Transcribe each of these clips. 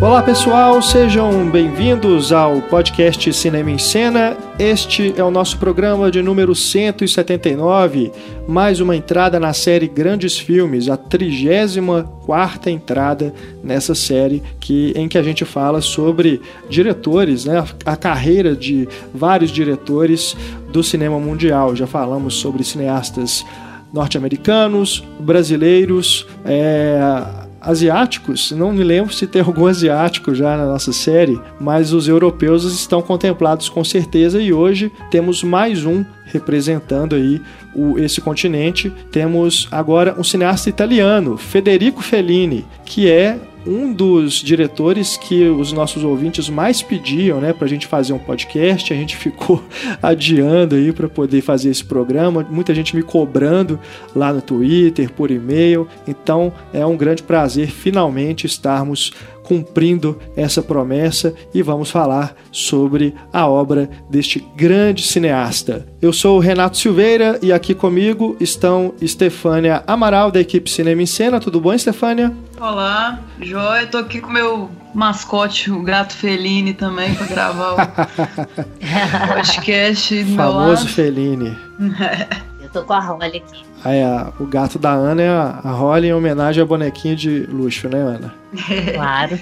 Olá pessoal, sejam bem-vindos ao podcast Cinema em Cena. Este é o nosso programa de número 179, mais uma entrada na série Grandes Filmes, a 34 entrada nessa série que, em que a gente fala sobre diretores, né, a carreira de vários diretores do cinema mundial. Já falamos sobre cineastas norte-americanos, brasileiros, é, asiáticos, não me lembro se tem algum asiático já na nossa série, mas os europeus estão contemplados com certeza e hoje temos mais um representando aí o, esse continente. Temos agora um cineasta italiano, Federico Fellini, que é um dos diretores que os nossos ouvintes mais pediam, né, a gente fazer um podcast. A gente ficou adiando aí para poder fazer esse programa. Muita gente me cobrando lá no Twitter, por e-mail. Então é um grande prazer finalmente estarmos cumprindo essa promessa e vamos falar sobre a obra deste grande cineasta. Eu sou o Renato Silveira e aqui comigo estão Estefânia Amaral da equipe Cinema em Cena. Tudo bom, Estefânia? Olá, joia. Tô aqui com meu mascote, o gato Feline também para gravar o podcast. Famoso Feline. Eu tô com a Holly aqui. Aí, a, o gato da Ana é a, a Holly em homenagem à bonequinha de luxo, né, Ana? Claro.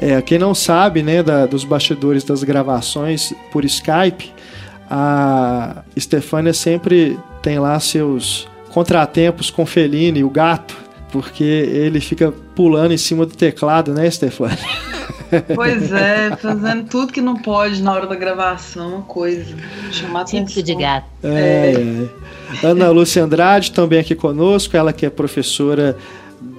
é, quem não sabe, né, da, dos bastidores das gravações por Skype, a Stefania sempre tem lá seus contratempos com Feline, o gato, porque ele fica pulando em cima do teclado, né, Stefania? Pois é, fazendo tudo que não pode na hora da gravação, coisa. Chamar Típico de gato. É, é. Ana Lúcia Andrade também aqui conosco, ela que é professora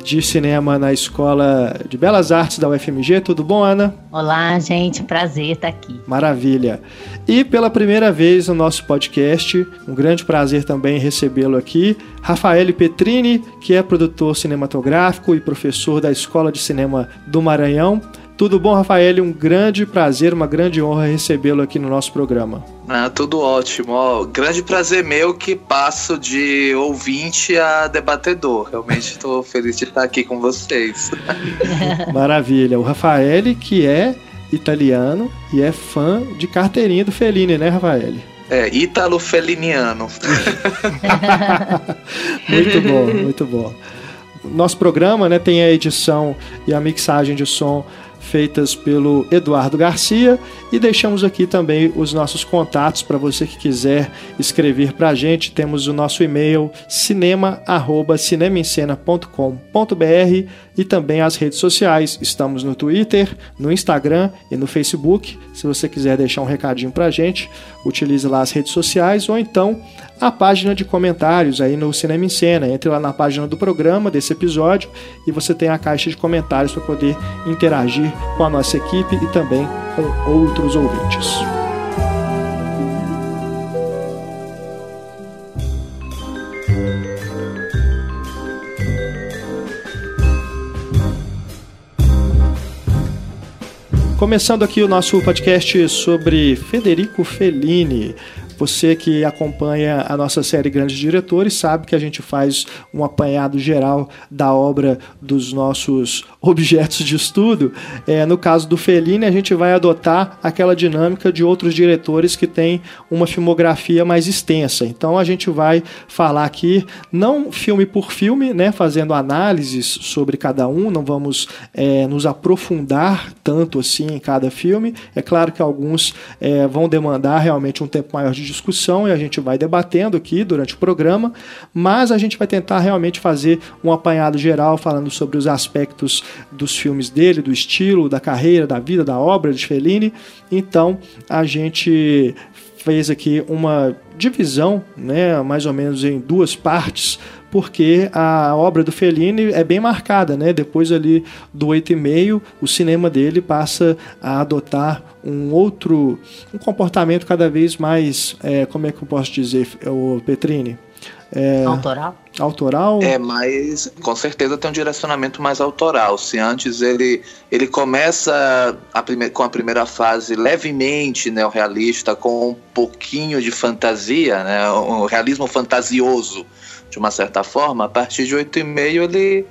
de cinema na Escola de Belas Artes da UFMG. Tudo bom, Ana? Olá, gente. Prazer estar aqui. Maravilha. E pela primeira vez no nosso podcast, um grande prazer também recebê-lo aqui, Rafael Petrini, que é produtor cinematográfico e professor da Escola de Cinema do Maranhão. Tudo bom, Rafael? Um grande prazer, uma grande honra recebê-lo aqui no nosso programa. Ah, tudo ótimo. Ó, grande prazer meu que passo de ouvinte a debatedor. Realmente estou feliz de estar aqui com vocês. Maravilha. O Rafael, que é italiano e é fã de carteirinha do Fellini, né, Rafael? É, ítalo feliniano. muito bom, muito bom. Nosso programa né, tem a edição e a mixagem de som feitas pelo Eduardo Garcia e deixamos aqui também os nossos contatos para você que quiser escrever para a gente. Temos o nosso e-mail cinema@cinemencena.com.br e também as redes sociais. Estamos no Twitter, no Instagram e no Facebook. Se você quiser deixar um recadinho para a gente, utilize lá as redes sociais ou então a página de comentários aí no Cinema em Cena. Entre lá na página do programa desse episódio e você tem a caixa de comentários para poder interagir com a nossa equipe e também com outros ouvintes. Começando aqui o nosso podcast sobre Federico Fellini. Você que acompanha a nossa série Grandes Diretores sabe que a gente faz um apanhado geral da obra dos nossos objetos de estudo. É, no caso do Fellini, a gente vai adotar aquela dinâmica de outros diretores que têm uma filmografia mais extensa. Então a gente vai falar aqui, não filme por filme, né, fazendo análises sobre cada um, não vamos é, nos aprofundar tanto assim em cada filme. É claro que alguns é, vão demandar realmente um tempo maior de discussão e a gente vai debatendo aqui durante o programa, mas a gente vai tentar realmente fazer um apanhado geral falando sobre os aspectos dos filmes dele, do estilo, da carreira, da vida, da obra de Fellini. Então a gente fez aqui uma divisão, né, mais ou menos em duas partes, porque a obra do Fellini é bem marcada, né? Depois ali do 8,5, o cinema dele passa a adotar um outro um comportamento cada vez mais, é, como é que eu posso dizer, o Petrini? É, autoral? Autoral? É, mas com certeza tem um direcionamento mais autoral. Se antes ele, ele começa a prime com a primeira fase levemente neorrealista, com um pouquinho de fantasia, né, um realismo fantasioso, de uma certa forma, a partir de 8,5 ele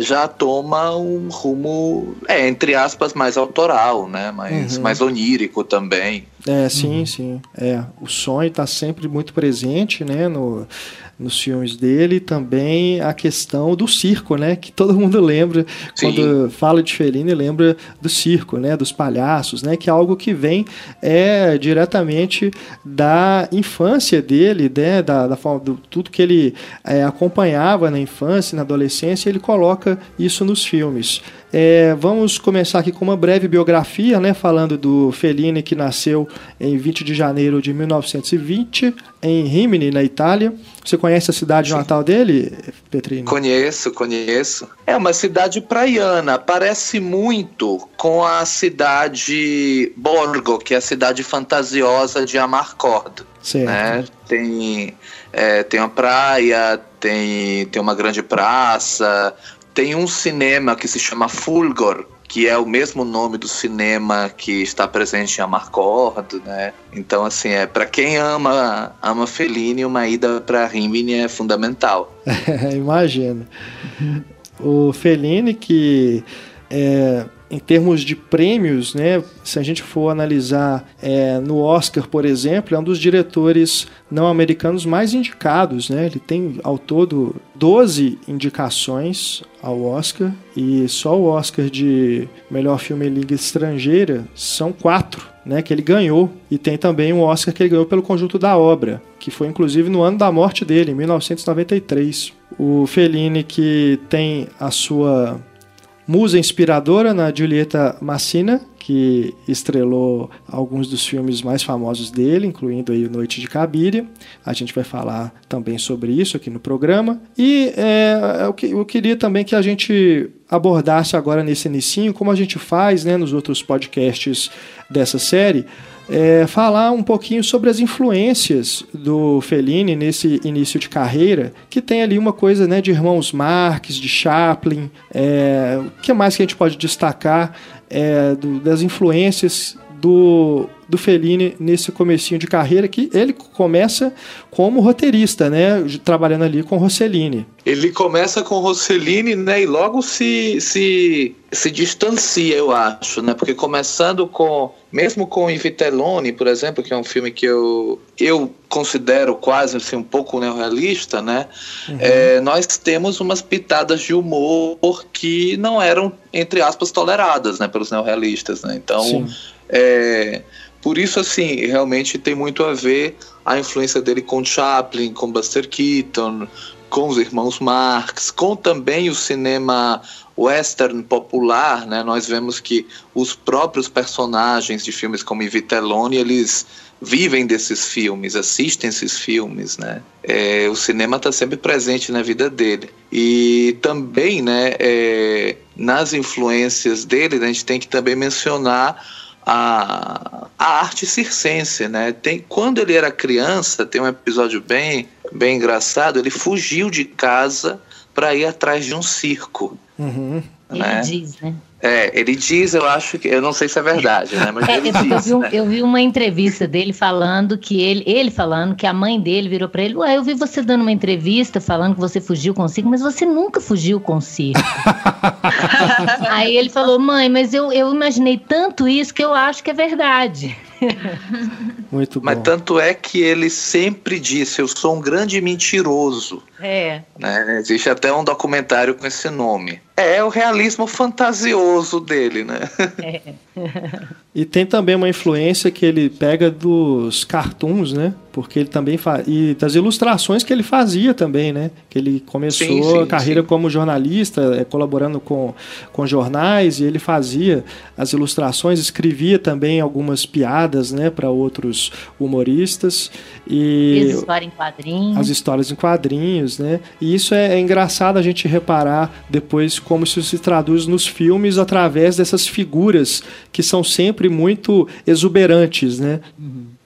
já toma um rumo, é, entre aspas, mais autoral, né? Mais, uhum. mais onírico também. É, sim, uhum. sim. É, o sonho está sempre muito presente, né? No, nos filmes dele também a questão do circo, né? Que todo mundo lembra Sim. quando fala de Fellini, lembra do circo, né? Dos palhaços, né? Que é algo que vem é diretamente da infância dele, né? Da, da forma do tudo que ele é, acompanhava na infância, na adolescência, ele coloca isso nos filmes. É, vamos começar aqui com uma breve biografia, né, falando do Fellini, que nasceu em 20 de janeiro de 1920, em Rimini, na Itália. Você conhece a cidade Sim. natal dele, Petrini? Conheço, conheço. É uma cidade praiana, parece muito com a cidade Borgo, que é a cidade fantasiosa de Amarcord. Certo. Né? Tem, é, tem uma praia, tem, tem uma grande praça, tem um cinema que se chama Fulgor, que é o mesmo nome do cinema que está presente em Amarcord, né? Então, assim, é para quem ama ama Fellini, uma ida para Rimini é fundamental. Imagina. O Fellini que é, em termos de prêmios, né, se a gente for analisar é, no Oscar, por exemplo, é um dos diretores não americanos mais indicados. Né? Ele tem ao todo 12 indicações ao Oscar e só o Oscar de melhor filme em língua estrangeira são quatro. Né, que ele ganhou, e tem também um Oscar que ele ganhou pelo conjunto da obra, que foi inclusive no ano da morte dele, em 1993. O Fellini, que tem a sua musa inspiradora na Giulietta Massina, que estrelou alguns dos filmes mais famosos dele, incluindo aí Noite de Cabiria. A gente vai falar também sobre isso aqui no programa. E é, eu, eu queria também que a gente abordasse agora nesse inicinho, como a gente faz né, nos outros podcasts dessa série, é, falar um pouquinho sobre as influências do Fellini nesse início de carreira, que tem ali uma coisa né, de irmãos Marx, de Chaplin. É, o que mais que a gente pode destacar é, do, das influências do, do Fellini nesse comecinho de carreira que ele começa como roteirista, né, trabalhando ali com Rossellini. Ele começa com Rossellini, né, e logo se, se, se distancia, eu acho, né, porque começando com, mesmo com Invitelloni, por exemplo, que é um filme que eu, eu considero quase assim, um pouco neorrealista, né, uhum. é, nós temos umas pitadas de humor que não eram, entre aspas, toleradas, né, pelos neorrealistas, né, então... Sim é, por isso, assim, realmente tem muito a ver a influência dele com Chaplin, com Buster Keaton, com os irmãos Marx, com também o cinema western popular, né? Nós vemos que os próprios personagens de filmes como Vitelloni, eles vivem desses filmes, assistem esses filmes, né? É, o cinema está sempre presente na vida dele. E também, né, é, nas influências dele, né, a gente tem que também mencionar a, a arte circense, né? Tem, quando ele era criança, tem um episódio bem, bem engraçado, ele fugiu de casa para ir atrás de um circo. Uhum. Né? Ele diz, né? É, ele diz, eu acho que. Eu não sei se é verdade, né? Mas é, ele eu, diz, vi, né? eu vi uma entrevista dele falando que ele, ele falando que a mãe dele virou para ele: Ué, eu vi você dando uma entrevista falando que você fugiu consigo, mas você nunca fugiu consigo. Aí ele falou: Mãe, mas eu, eu imaginei tanto isso que eu acho que é verdade. Muito bom. Mas tanto é que ele sempre disse: Eu sou um grande mentiroso. É. Né? Existe até um documentário com esse nome. É o realismo fantasioso dele, né? É. e tem também uma influência que ele pega dos cartoons, né? Porque ele também faz. E das ilustrações que ele fazia também, né? Que ele começou sim, sim, a carreira sim. como jornalista, é, colaborando com, com jornais, e ele fazia as ilustrações, escrevia também algumas piadas, né? Para outros humoristas. E as histórias em quadrinhos. As histórias em quadrinhos, né? E isso é, é engraçado a gente reparar depois como isso se traduz nos filmes através dessas figuras que são sempre muito exuberantes, né?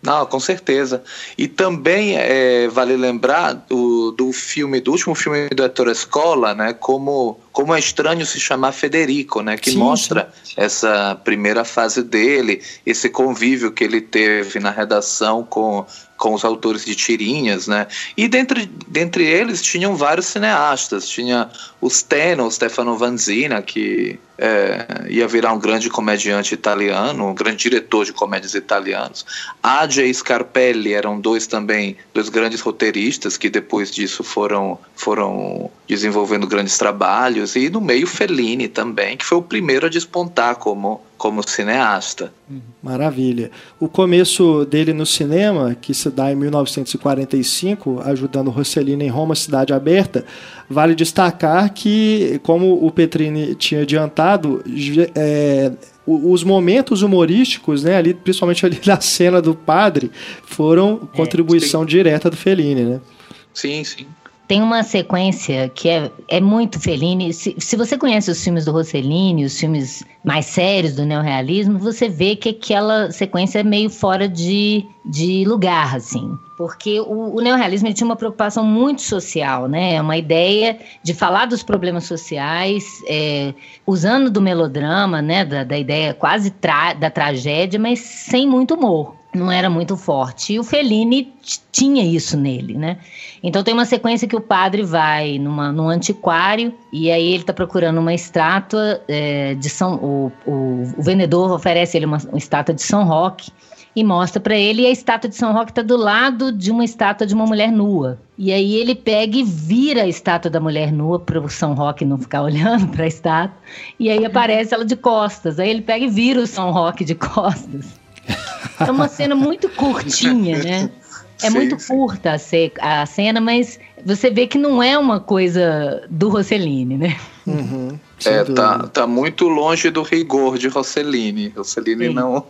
Não, com certeza. E também é, vale lembrar do, do filme, do último filme do Ettore Escola, né? Como, como é estranho se chamar Federico, né? Que sim, mostra sim. essa primeira fase dele, esse convívio que ele teve na redação com com os autores de tirinhas, né? E dentre, dentre eles tinham vários cineastas. Tinha o Steno, o Stefano Vanzina, que é, ia virar um grande comediante italiano, um grande diretor de comédias italianos. Adja e Scarpelli eram dois também, dois grandes roteiristas que depois disso foram, foram desenvolvendo grandes trabalhos. E no meio Fellini também, que foi o primeiro a despontar como, como cineasta. Maravilha. O começo dele no cinema, que se dá em 1945, ajudando Rossellini em Roma, Cidade Aberta, vale destacar que, como o Petrini tinha adiantado, é, os momentos humorísticos, né, ali, principalmente ali na cena do padre, foram é, contribuição sim. direta do Fellini, né? Sim, sim. Tem uma sequência que é, é muito Fellini. Se, se você conhece os filmes do Rossellini, os filmes mais sérios do neorrealismo, você vê que aquela sequência é meio fora de, de lugar, assim. Porque o, o neorrealismo tinha uma preocupação muito social, né? É uma ideia de falar dos problemas sociais, é, usando do melodrama, né? Da, da ideia quase tra da tragédia, mas sem muito humor não era muito forte. E o Fellini tinha isso nele, né? Então tem uma sequência que o padre vai numa, num antiquário e aí ele está procurando uma estátua é, de São... O, o, o, vendedor oferece ele uma, uma estátua de São Roque e mostra para ele e a estátua de São Roque está do lado de uma estátua de uma mulher nua. E aí ele pega e vira a estátua da mulher nua para o São Roque não ficar olhando para a estátua. E aí aparece ela de costas. Aí ele pega e vira o São Roque de costas. É uma cena muito curtinha, né? É sim, muito sim. curta a, cena, mas você vê que não é uma coisa do Rossellini, né? Uhum, é, tá, tá muito longe do rigor de Rossellini. Rossellini não,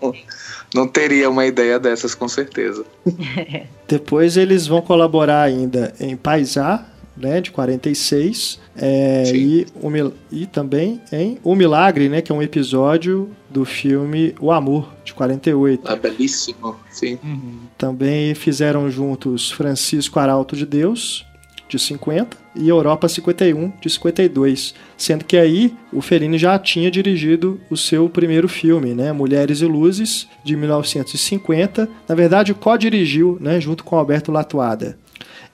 não teria uma ideia dessas, com certeza. Depois eles vão colaborar ainda em Paisá, né, de 46, é, e, o, e também em O Milagre, né, que é um episódio do filme O Amor, de 48. É belíssimo, sim. Uhum. Também fizeram juntos Francisco Arauto de Deus, de 50, e Europa 51, de 52. Sendo que aí o Fellini já tinha dirigido o seu primeiro filme, né? Mulheres e Luzes, de 1950. Na verdade, co-dirigiu, né? Junto com Alberto Latuada.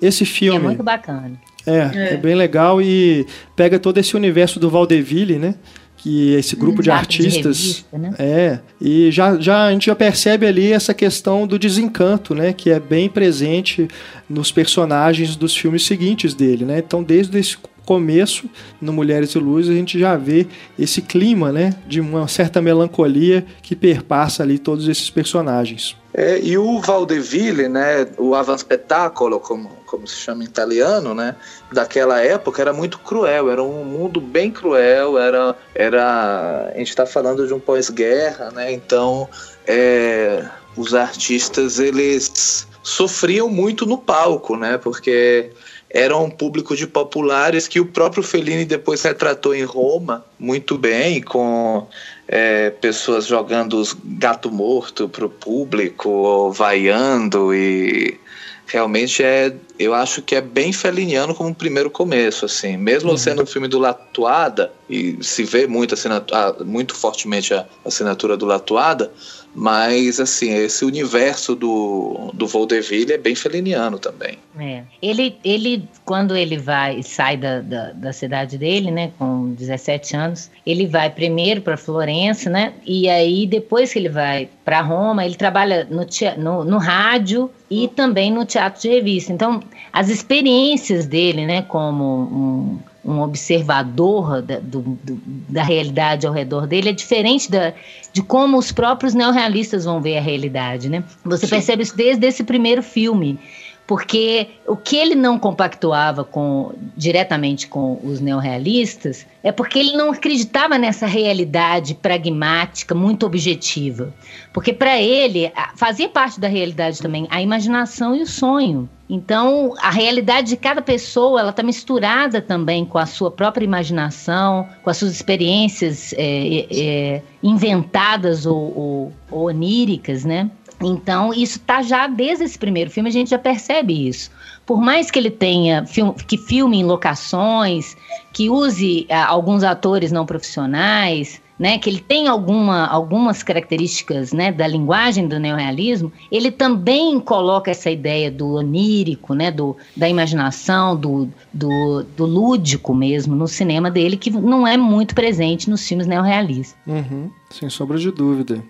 Esse filme. É muito bacana. É, é, é, bem legal e pega todo esse universo do Valdeville, né? Que esse grupo de artistas. De revista, né? É. E já, já a gente já percebe ali essa questão do desencanto, né? Que é bem presente nos personagens dos filmes seguintes dele, né? Então, desde esse começo, no Mulheres e Luz, a gente já vê esse clima, né? De uma certa melancolia que perpassa ali todos esses personagens. É, e o Valdeville, né, o avanspettacolo, como, como se chama em italiano, né, daquela época era muito cruel, era um mundo bem cruel, era, era a gente está falando de um pós-guerra, né, então é, os artistas eles sofriam muito no palco, né, porque era um público de populares que o próprio Fellini depois retratou em Roma muito bem, com é, pessoas jogando gato morto para o público, ou vaiando, e realmente é, eu acho que é bem feliniano como um primeiro começo, assim, mesmo uhum. sendo um filme do Latuada, e se vê muito, muito fortemente a assinatura do Latuada, mas, assim, esse universo do, do Vaudeville é bem feliniano também. É. Ele, ele, quando ele vai sai da, da, da cidade dele, né, com 17 anos, ele vai primeiro para Florença, né, e aí depois que ele vai para Roma, ele trabalha no, no, no rádio e também no teatro de revista. Então, as experiências dele, né, como um um observador da, do, do, da realidade ao redor dele é diferente da, de como os próprios neorrealistas vão ver a realidade, né? Você Sim. percebe isso desde esse primeiro filme, porque o que ele não compactuava com diretamente com os neorrealistas é porque ele não acreditava nessa realidade pragmática, muito objetiva. Porque para ele fazia parte da realidade também a imaginação e o sonho. Então, a realidade de cada pessoa, ela está misturada também com a sua própria imaginação, com as suas experiências é, é, inventadas ou, ou, ou oníricas, né? Então, isso está já desde esse primeiro filme, a gente já percebe isso. Por mais que ele tenha, que filme em locações, que use ah, alguns atores não profissionais, né, que ele tem alguma, algumas características né, da linguagem do neorrealismo, ele também coloca essa ideia do onírico, né, do, da imaginação, do, do, do lúdico mesmo no cinema dele, que não é muito presente nos filmes neorrealistas. Uhum, sem sombra de dúvida.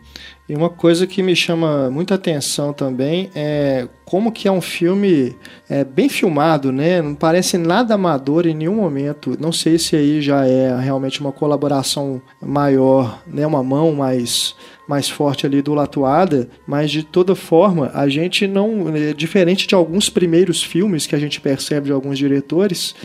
E uma coisa que me chama muita atenção também é como que é um filme é, bem filmado, né? Não parece nada amador em nenhum momento. Não sei se aí já é realmente uma colaboração maior, né? Uma mão mais mais forte ali do Latuada, mas de toda forma, a gente não, é, diferente de alguns primeiros filmes que a gente percebe de alguns diretores,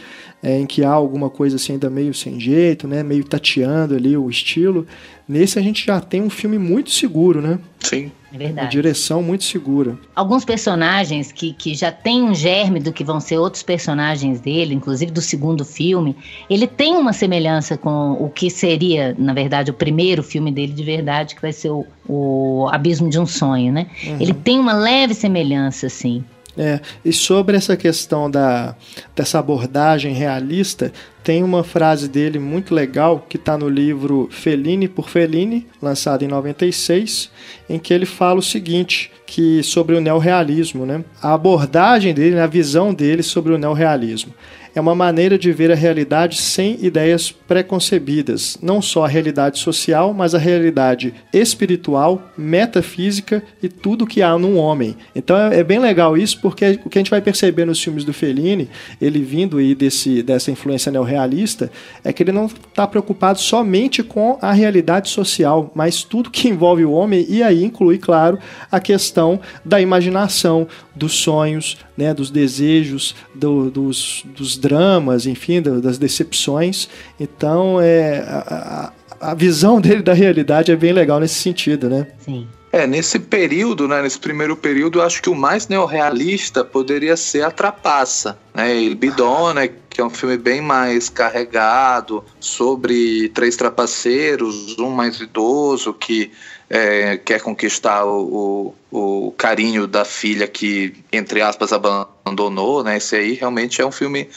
é, em que há alguma coisa assim ainda meio sem jeito, né, meio tateando ali o estilo. Nesse a gente já tem um filme muito seguro, né? Sim. É verdade. Uma direção muito segura. Alguns personagens que, que já tem um germe do que vão ser outros personagens dele, inclusive do segundo filme, ele tem uma semelhança com o que seria, na verdade, o primeiro filme dele de verdade, que vai ser o, o Abismo de um Sonho, né? Uhum. Ele tem uma leve semelhança, assim. É, e sobre essa questão da, dessa abordagem realista, tem uma frase dele muito legal que está no livro Fellini por Fellini, lançado em 96, em que ele fala o seguinte, que sobre o neorrealismo, né? A abordagem dele, a visão dele sobre o neorrealismo é uma maneira de ver a realidade sem ideias preconcebidas, não só a realidade social, mas a realidade espiritual, metafísica e tudo que há num homem. Então é, é bem legal isso, porque o que a gente vai perceber nos filmes do Fellini, ele vindo aí desse, dessa influência neorrealista, é que ele não está preocupado somente com a realidade social, mas tudo que envolve o homem, e aí inclui, claro, a questão da imaginação, dos sonhos, né, dos desejos, do, dos, dos dramas, enfim, das decepções. Então, é, a, a visão dele da realidade é bem legal nesse sentido, né? Sim. É, nesse período, né, nesse primeiro período, eu acho que o mais neorrealista poderia ser a Trapaça, né, Il Bidon, né, que é um filme bem mais carregado sobre três trapaceiros, um mais idoso que é, quer conquistar o, o, o, carinho da filha que, entre aspas, abandonou, né, esse aí realmente é um filme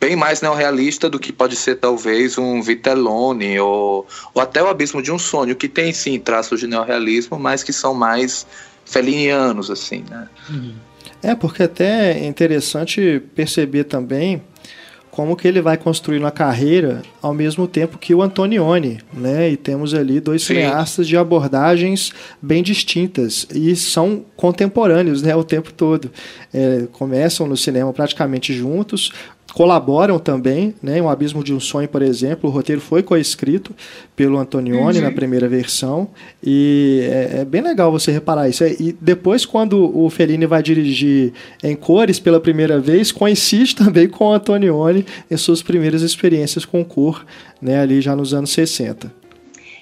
bem mais neorrealista do que pode ser talvez um Vitellone ou, ou até o Abismo de um Sonho, que tem sim traços de neorrealismo, mas que são mais felinianos, assim, né? Uhum. É, porque até é interessante perceber também como que ele vai construir uma carreira ao mesmo tempo que o Antonioni, né? E temos ali dois Sim. cineastas de abordagens bem distintas e são contemporâneos, né? O tempo todo é, começam no cinema praticamente juntos colaboram também, né? Um Abismo de um Sonho, por exemplo, o roteiro foi coescrito pelo Antonioni uhum. na primeira versão e é, é, bem legal você reparar isso. E depois, quando o Fellini vai dirigir em cores pela primeira vez, coincide também com o Antonioni em suas primeiras experiências com cor, né? Ali já nos anos 60.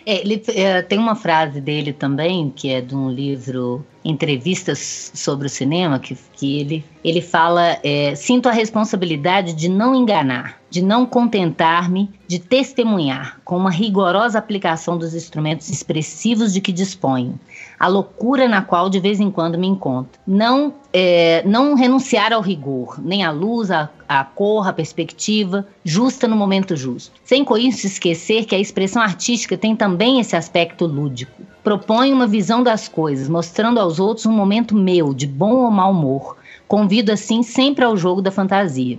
É, ele, é, tem uma frase dele também, que é de um livro Entrevistas sobre o Cinema, que, que ele, ele fala: é, Sinto a responsabilidade de não enganar, de não contentar-me, de testemunhar, com uma rigorosa aplicação dos instrumentos expressivos de que disponho, a loucura na qual de vez em quando me encontro. Não, é, não renunciar ao rigor, nem à luz, à, à cor, à perspectiva, justa no momento justo. Sem com isso esquecer que a expressão artística tem também esse aspecto lúdico. Propõe uma visão das coisas, mostrando aos outros um momento meu, de bom ou mau humor. Convido assim sempre ao jogo da fantasia.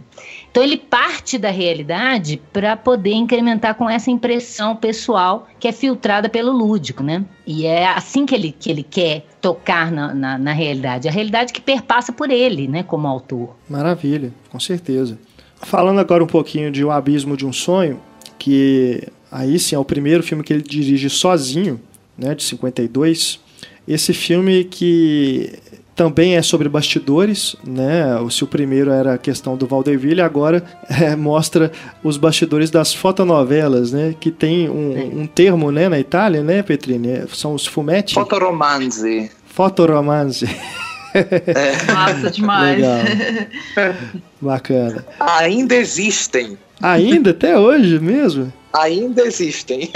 Então ele parte da realidade para poder incrementar com essa impressão pessoal que é filtrada pelo lúdico, né? E é assim que ele, que ele quer tocar na, na, na realidade. A realidade que perpassa por ele, né, como autor. Maravilha, com certeza. Falando agora um pouquinho de O Abismo de um Sonho, que aí sim é o primeiro filme que ele dirige sozinho, né, de 52. Esse filme que também é sobre bastidores, né? Se o primeiro era a questão do Valdeville, agora é, mostra os bastidores das fotonovelas, né? Que tem um, um, termo, né, na Itália, né, Petrini? São os fumetti. Fotoromanzi. Fotoromanzi. É. Massa demais. Legal. Bacana. Ainda existem. Ainda? Até hoje mesmo? ainda existem.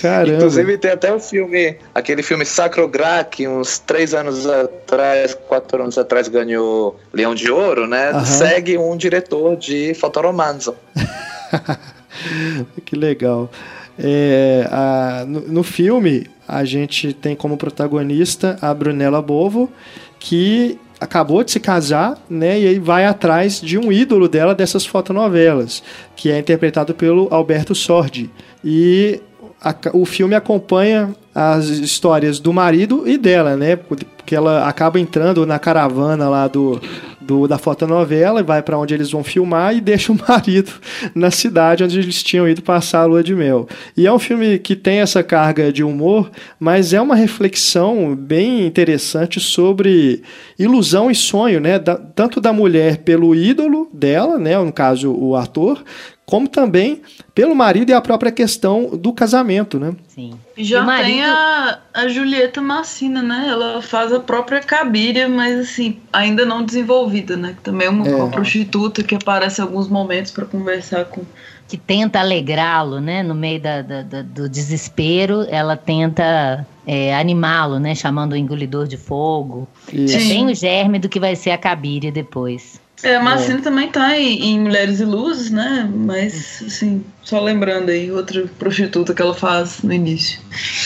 Caramba. Inclusive tem até o um filme, aquele filme Sacro Gra, que uns três anos atrás, quatro anos atrás ganhou Leão de Ouro, né? Uhum. Segue um diretor de fotoromanzo. que legal. É, a, no, no filme, a gente tem como protagonista a Brunella Bovo, que acabou de se casar, né? E aí vai atrás de um ídolo dela dessas fotonovelas, que é interpretado pelo Alberto Sordi. E a, o filme acompanha as histórias do marido e dela, né? Porque ela acaba entrando na caravana lá do, do da fotonovela e vai para onde eles vão filmar e deixa o marido na cidade onde eles tinham ido passar a lua de mel. E é um filme que tem essa carga de humor, mas é uma reflexão bem interessante sobre ilusão e sonho, né? Da, tanto da mulher pelo ídolo dela, né? No caso, o ator, como também pelo marido e a própria questão do casamento, né? Sim. E já marido- tem a, a Julieta Massina, né? Ela faz a própria Cabiria, mas assim, ainda não desenvolvida, né? Que também é uma, É. uma prostituta que aparece em alguns momentos pra conversar com. que tenta alegrá-lo, né? No meio da, da- da- do desespero, ela tenta é, animá-lo, né? Chamando o engolidor de fogo. Isso. É Sim. bem o germe do que vai ser a Cabiria depois. É, a Massina também tá em, em Mulheres e Luzes, né? Mas, assim, só lembrando aí, outra prostituta que ela faz no início.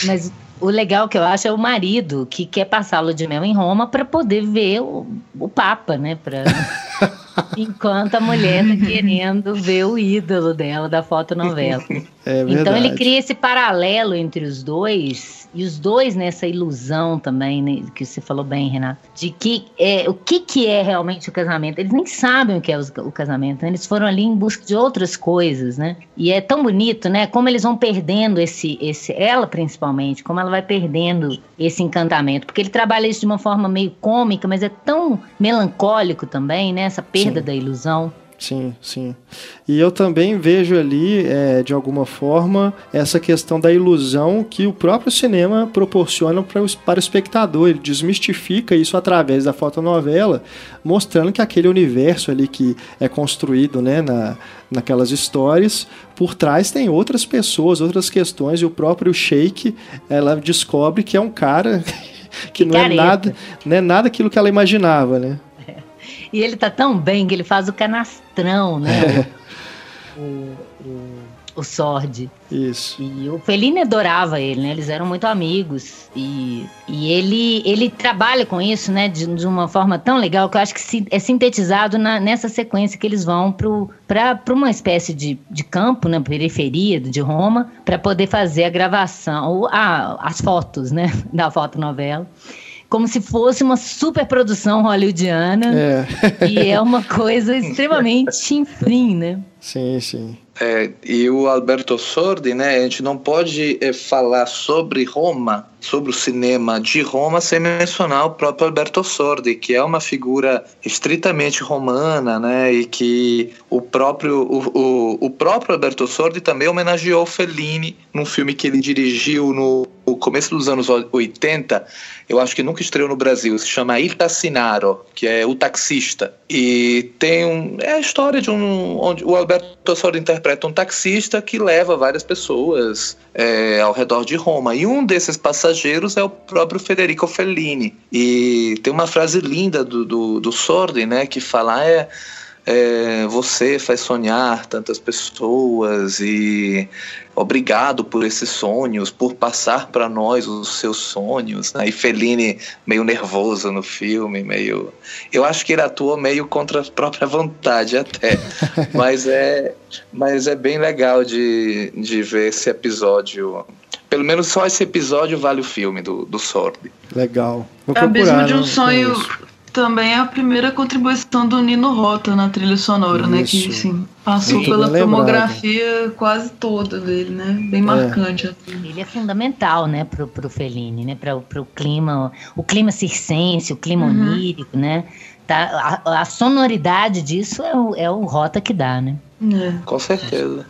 Mas o legal que eu acho é o marido que quer passar a lua de mel em Roma para poder ver o, o Papa, né? Pra... Enquanto a mulher tá querendo ver o ídolo dela da fotonovela. É verdade. Então ele cria esse paralelo entre os dois e os dois nessa ilusão também, né, que você falou bem, Renato, de que é, o que, que é realmente o casamento. Eles nem sabem o que é os- o casamento, né? eles foram ali em busca de outras coisas, né? E é tão bonito, né? Como eles vão perdendo esse, esse, ela principalmente, como ela vai perdendo esse encantamento, porque ele trabalha isso de uma forma meio cômica, mas é tão melancólico também, né? Essa perda Sim. da ilusão. Sim, sim. E eu também vejo ali, é, de alguma forma, essa questão da ilusão que o próprio cinema proporciona para o, para o espectador. Ele desmistifica isso através da fotonovela, mostrando que aquele universo ali que é construído né, na, naquelas histórias, por trás tem outras pessoas, outras questões, e o próprio Sheik, ela descobre que é um cara que não é Picareta. nada, não é nada aquilo que ela imaginava, né? E ele tá tão bem que ele faz o canastrão, né? o, o, o Sword. Isso. E o Fellini adorava ele, né? Eles eram muito amigos. E, e ele, ele trabalha com isso, né? De, de uma forma tão legal que eu acho que si- é sintetizado na- nessa sequência que eles vão para uma espécie de, de campo, na periferia de Roma, para poder fazer a gravação, ou a, as fotos, né? Da fotonovela. Como se fosse uma superprodução hollywoodiana. É, E é uma coisa extremamente chinfrim, né? Sim, sim. É, e o Alberto Sordi, né? A gente não pode é, falar sobre Roma, sobre o cinema de Roma, sem mencionar o próprio Alberto Sordi, que é uma figura estritamente romana, né? E que o próprio, o, o, o próprio Alberto Sordi também homenageou Fellini num filme que ele dirigiu no, no começo dos anos 80. Eu acho que nunca estreou no Brasil. Se chama Il Tassinaro, que é o taxista. E tem um. É a história de um. onde o Alberto Sordi interpreta um taxista que leva várias pessoas é, ao redor de Roma. E um desses passageiros é o próprio Federico Fellini. E tem uma frase linda do, do, do Sordi, né? Que fala. É, é, você faz sonhar tantas pessoas e obrigado por esses sonhos, por passar para nós os seus sonhos. Né? E Fellini meio nervoso no filme, meio. Eu acho que ele atua meio contra a própria vontade até, mas é, mas é bem legal de, de ver esse episódio. Pelo menos só esse episódio vale o filme do, do Sordi. Legal. Vou Abismo procurar, de um não sonho conheço. também é a primeira contribuição do Nino Rota na trilha sonora, né? Que Isso. Passou pela filmografia quase toda dele, né? Bem marcante. Ele é fundamental, né, pro, pro Fellini, né, pro, pro clima, o clima circense, o clima Uhum. onírico, né, tá, a, a sonoridade disso é o, é o Rota que dá, né. É. Com certeza.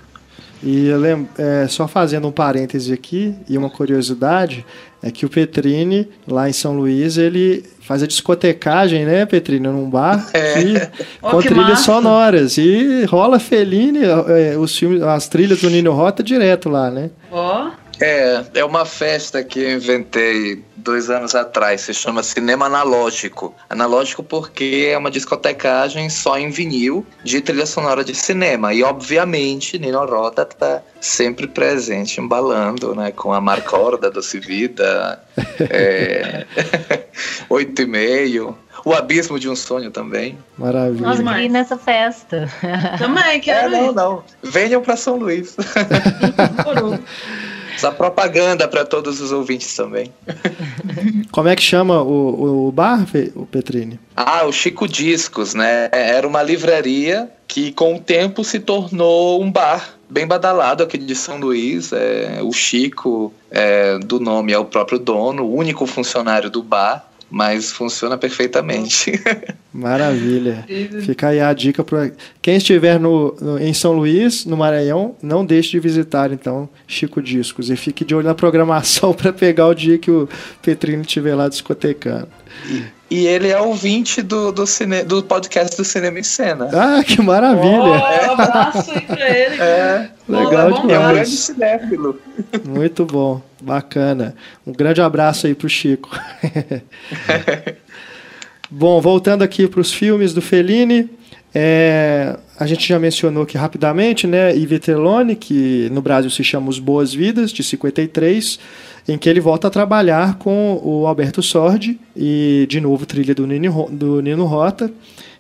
E eu lem- é, só fazendo um parêntese aqui, e uma curiosidade, é que o Petrini, lá em São Luís, ele faz a discotecagem, né, Petrini, num bar, e, Ó, com trilhas massa. sonoras. E rola Fellini, é, os filmes, as trilhas do Nino Rota direto lá, né? Ó, É, é uma festa que eu inventei dois anos atrás, se chama Cinema Analógico. Analógico porque é uma discotecagem só em vinil de trilha sonora de cinema. E obviamente Nino Rota tá sempre presente, embalando, né? Com a Marcorda, Doce Vida, é... Oito e meio. O Abismo de um Sonho também. Maravilha. Nós ir nessa festa. Também, quero é, não, não. Venham para São Luís. Essa propaganda para todos os ouvintes também. Como é que chama o, o bar, o Petrini? Ah, o Chico Discos, né? Era uma livraria que com o tempo se tornou um bar bem badalado aqui de São Luís. É, o Chico, é, do nome, é o próprio dono, o único funcionário do bar mas funciona perfeitamente. Maravilha. Fica aí a dica para quem estiver no, no, em São Luís, no Maranhão, não deixe de visitar então Chico Discos e fique de olho na programação para pegar o dia que o Petrino estiver lá discotecando. E ele é ouvinte do, do, cine, do podcast do Cinema em Cena. Ah, que maravilha! Oh, um abraço aí pra ele. É, legal demais. É um grande cinéfilo. Muito bom, bacana. Um grande abraço aí pro Chico. bom, voltando aqui para os filmes do Fellini. É, a gente já mencionou aqui rapidamente, né? Yves Telone, que no Brasil se chama Os Boas Vidas, de 53 em que ele volta a trabalhar com o Alberto Sordi e, de novo, trilha do Nino, do Nino Rota.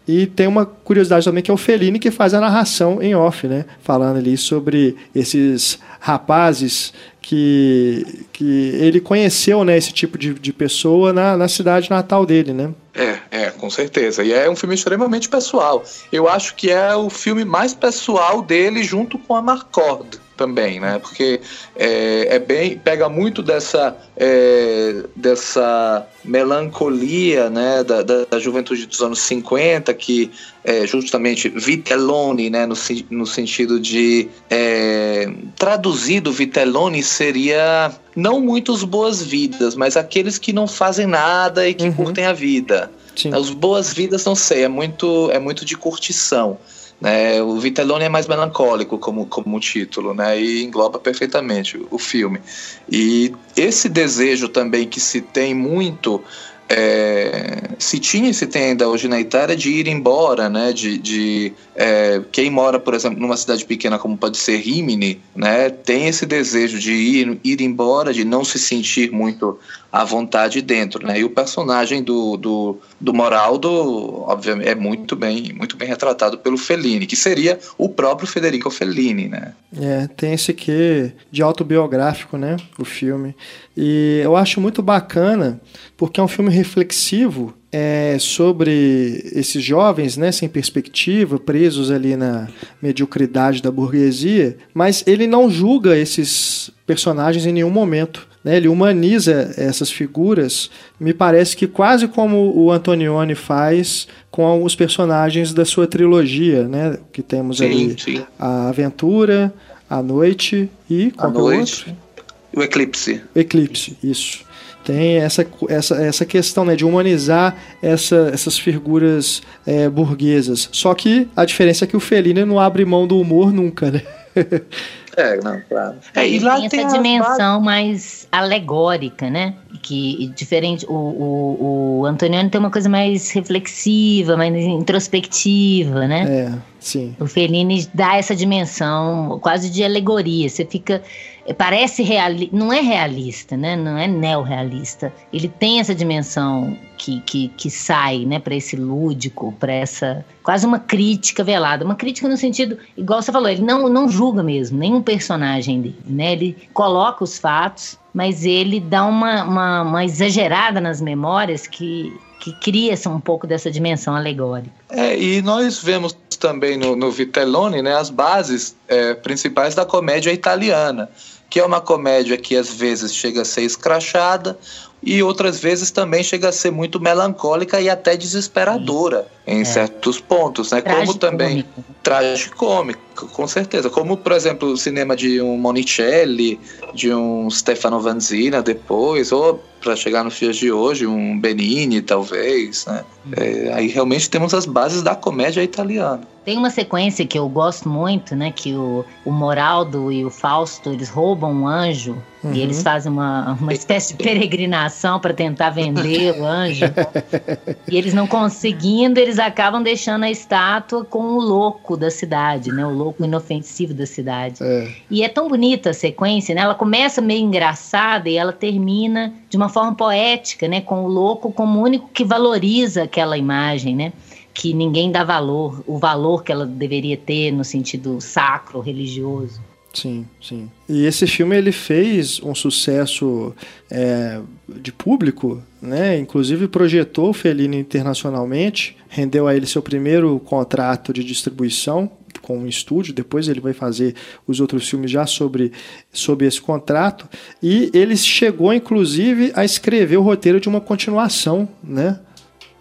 E tem uma curiosidade também que é o Fellini que faz a narração em off, né? Falando ali sobre esses rapazes que, que ele conheceu, né? Esse tipo de, de pessoa na, na cidade natal dele, né? É, é, com certeza. E é um filme extremamente pessoal. Eu acho que é o filme mais pessoal dele junto com a Marcord também, né? Porque é, é bem pega muito dessa é, dessa melancolia, né, da, da, da, juventude dos anos 50, que é justamente Vitelloni, né, no, no sentido de é, traduzido Vitelloni seria não muitos boas vidas, mas aqueles que não fazem nada e que uhum. curtem a vida. Sim. As boas vidas não sei, é muito é muito de curtição. Né? O Vitelloni é mais melancólico como, como título, né? E engloba perfeitamente o filme. E esse desejo também que se tem muito é, se tinha e se tem ainda hoje na Itália de ir embora, né? De, de é, quem mora, por exemplo, numa cidade pequena como pode ser Rimini, né? Tem esse desejo de ir, ir embora, de não se sentir muito à vontade dentro, né? E o personagem do, do, do Moraldo, obviamente, é muito bem, muito bem retratado pelo Fellini, que seria o próprio Federico Fellini, né? É, tem esse quê de autobiográfico, né? O filme. E eu acho muito bacana, porque é um filme reflexivo é, sobre esses jovens, né, sem perspectiva, presos ali na mediocridade da burguesia, mas ele não julga esses personagens em nenhum momento. Né? Ele humaniza essas figuras, me parece que quase como o Antonioni faz com os personagens da sua trilogia, né? que temos sim, ali sim. a Aventura, a Noite e a Noite. O Eclipse. Eclipse, isso. Tem essa, essa, essa questão né, de humanizar essa, essas figuras é, burguesas. Só que a diferença é que o Fellini não abre mão do humor nunca, né? É, não, claro. É, e lá tem, tem essa dimensão mais alegórica, né? Que diferente. O, o, o Antonioni tem uma coisa mais reflexiva, mais introspectiva, né? É, sim. O Fellini dá essa dimensão quase de alegoria. Você fica parece realista, não é realista, né? Não é neorrealista. Ele tem essa dimensão que, que, que sai, né, para esse lúdico, para essa quase uma crítica velada, uma crítica no sentido, igual você falou, ele não, não julga mesmo nenhum personagem dele, né? Ele coloca os fatos, mas ele dá uma, uma, uma exagerada nas memórias que que cria um pouco dessa dimensão alegórica. É, e nós vemos também no, no Vitelloni né, as bases é, principais da comédia italiana que é uma comédia que às vezes chega a ser escrachada e outras vezes também chega a ser muito melancólica e até desesperadora em é. certos pontos, né? Como também tragicômico, com certeza. Como, por exemplo, o cinema de um Monicelli, de um Stefano Vanzina depois, ou para chegar nos dias de hoje, um Benini, talvez, né? É, aí realmente temos as bases da comédia italiana. Tem uma sequência que eu gosto muito, né? Que o, o Moraldo e o Fausto, eles roubam um anjo Uhum. E eles fazem uma, uma espécie de peregrinação para tentar vender o anjo. e eles não conseguindo, eles acabam deixando a estátua com o louco da cidade, né? O louco inofensivo da cidade. É. E é tão bonita a sequência, né? Ela começa meio engraçada e ela termina de uma forma poética, né? Com o louco como o único que valoriza aquela imagem, né? Que ninguém dá valor, o valor que ela deveria ter no sentido sacro, religioso. Sim, sim. E esse filme ele fez um sucesso é, de público, né? Inclusive projetou o Fellini internacionalmente, rendeu a ele seu primeiro contrato de distribuição com um estúdio. Depois ele vai fazer os outros filmes já sobre, sobre esse contrato. E ele chegou, inclusive, a escrever o roteiro de uma continuação, né?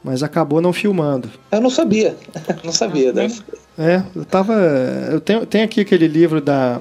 Mas acabou não filmando. Eu não sabia, não sabia. Né? É, eu tava. Eu tenho, tenho aqui aquele livro da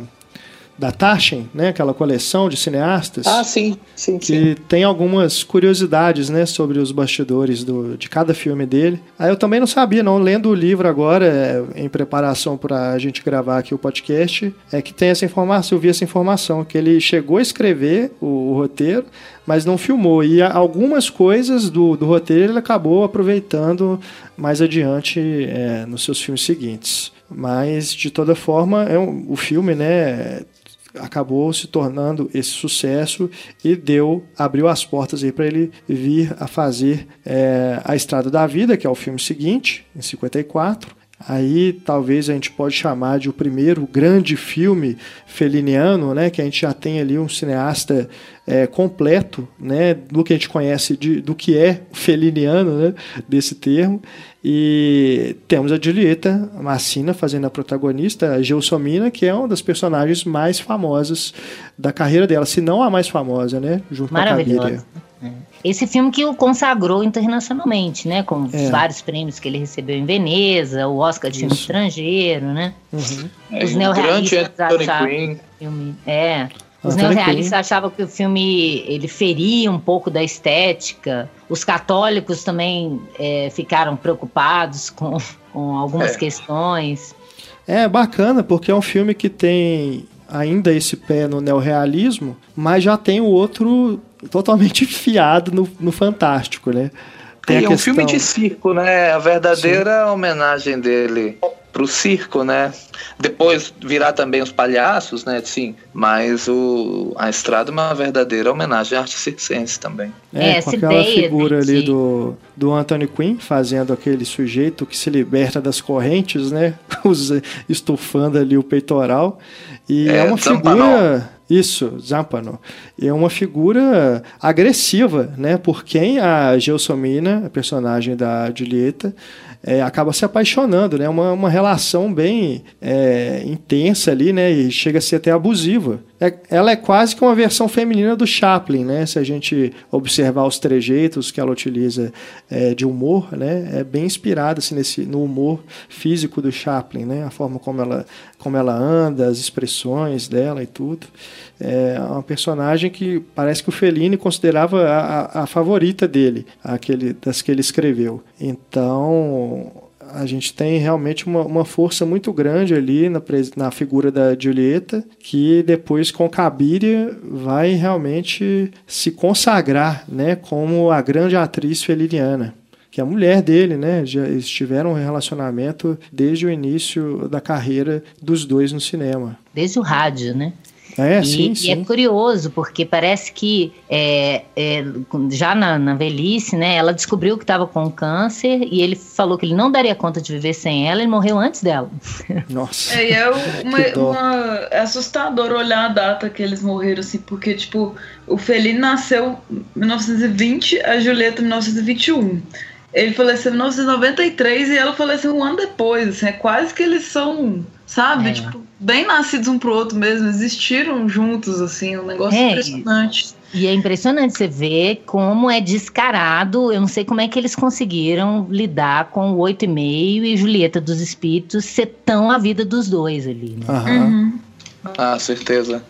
da Taschen, né, aquela coleção de cineastas. Ah, sim, sim, que sim. tem algumas curiosidades, né, sobre os bastidores do, de cada filme dele. Aí eu também não sabia, não, lendo o livro agora, é, em preparação para a gente gravar aqui o podcast, é que tem essa informação, eu vi essa informação, que ele chegou a escrever o, o roteiro, mas não filmou. E algumas coisas do, do roteiro ele acabou aproveitando mais adiante é, nos seus filmes seguintes. Mas, de toda forma, é um, o filme, né, acabou se tornando esse sucesso e deu abriu as portas aí para ele vir a fazer é, a Estrada da Vida, que é o filme seguinte, em 54. Aí talvez a gente pode chamar de o primeiro grande filme feliniano, né, que a gente já tem ali um cineasta é, completo, né, do que a gente conhece de, do que é feliniano, né, desse termo. E temos a Julieta Massina fazendo a protagonista, a Gelsomina, que é uma das personagens mais famosas da carreira dela, se não a mais famosa, né? Junto com a. É. Esse filme que o consagrou internacionalmente, né? Com é. vários prêmios que ele recebeu em Veneza, o Oscar de Isso. filme estrangeiro, né? Uhum. Os é, neorrealistas achavam... Filme, é, os neorrealistas achavam que o filme ele feria um pouco da estética. Os católicos também é, ficaram preocupados com, com algumas é. questões. É bacana, porque é um filme que tem ainda esse pé no neorrealismo, mas já tem o outro totalmente fiado no, no fantástico, né? Tem é um filme de circo, né? A verdadeira Sim. homenagem dele pro circo, né? Depois virar também os palhaços, né? Sim, mas o, a estrada é uma verdadeira homenagem à arte circense também. É, é com aquela figura ali do, do Anthony Quinn fazendo aquele sujeito que se liberta das correntes, né? Estufando ali o peitoral. E é, é uma figura. Isso, Zampano. É uma figura agressiva, né? Por quem a Gelsomina, a personagem da Julieta, é, acaba se apaixonando, né? Uma, uma relação bem é, intensa ali, né? E chega a ser até abusiva. É, ela é quase que uma versão feminina do Chaplin, né? Se a gente observar os trejeitos que ela utiliza é, de humor, né? É bem inspirada assim, nesse, no humor físico do Chaplin, né? A forma como ela, como ela anda, as expressões dela e tudo. É uma personagem que parece que o Fellini considerava a, a, favorita dele, aquele das que ele escreveu. Então, a gente tem realmente uma, uma força muito grande ali na, na figura da Julieta, que depois com Cabiria vai realmente se consagrar né, como a grande atriz feliniana que é a mulher dele, né? Já estiveram um relacionamento desde o início da carreira dos dois no cinema. Desde o rádio, né? É, e, sim, sim. e é curioso, porque parece que é, é, já na, na, velhice, né, ela descobriu que estava com câncer e ele falou que ele não daria conta de viver sem ela e morreu antes dela. Nossa. É, é uma, uma, é assustador olhar a data que eles morreram, assim, porque, tipo, o Felino nasceu em 1920, a Julieta em 1921. Ele faleceu em 1993 e ela faleceu um ano depois, assim, é quase que eles são, sabe, é. tipo bem nascidos um pro outro mesmo, existiram juntos, assim, um negócio é, impressionante. E é impressionante você ver como é descarado. Eu não sei como é que eles conseguiram lidar com o oito e meio e Julieta dos Espíritos ser tão a vida dos dois ali. Né? Uhum. Ah, certeza.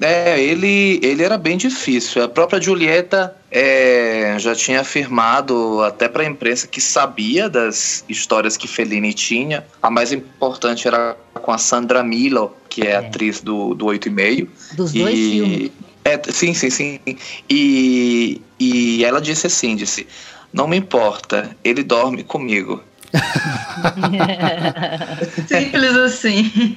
É, ele, ele era bem difícil. A própria Julieta é, já tinha afirmado até para a imprensa que sabia das histórias que Fellini tinha. A mais importante era com a Sandra Milo, que é, é. atriz do, do 8 e meio. Dos dois filmes. É, sim, sim, sim. E, e ela disse assim, disse, não me importa, ele dorme comigo. Simples assim.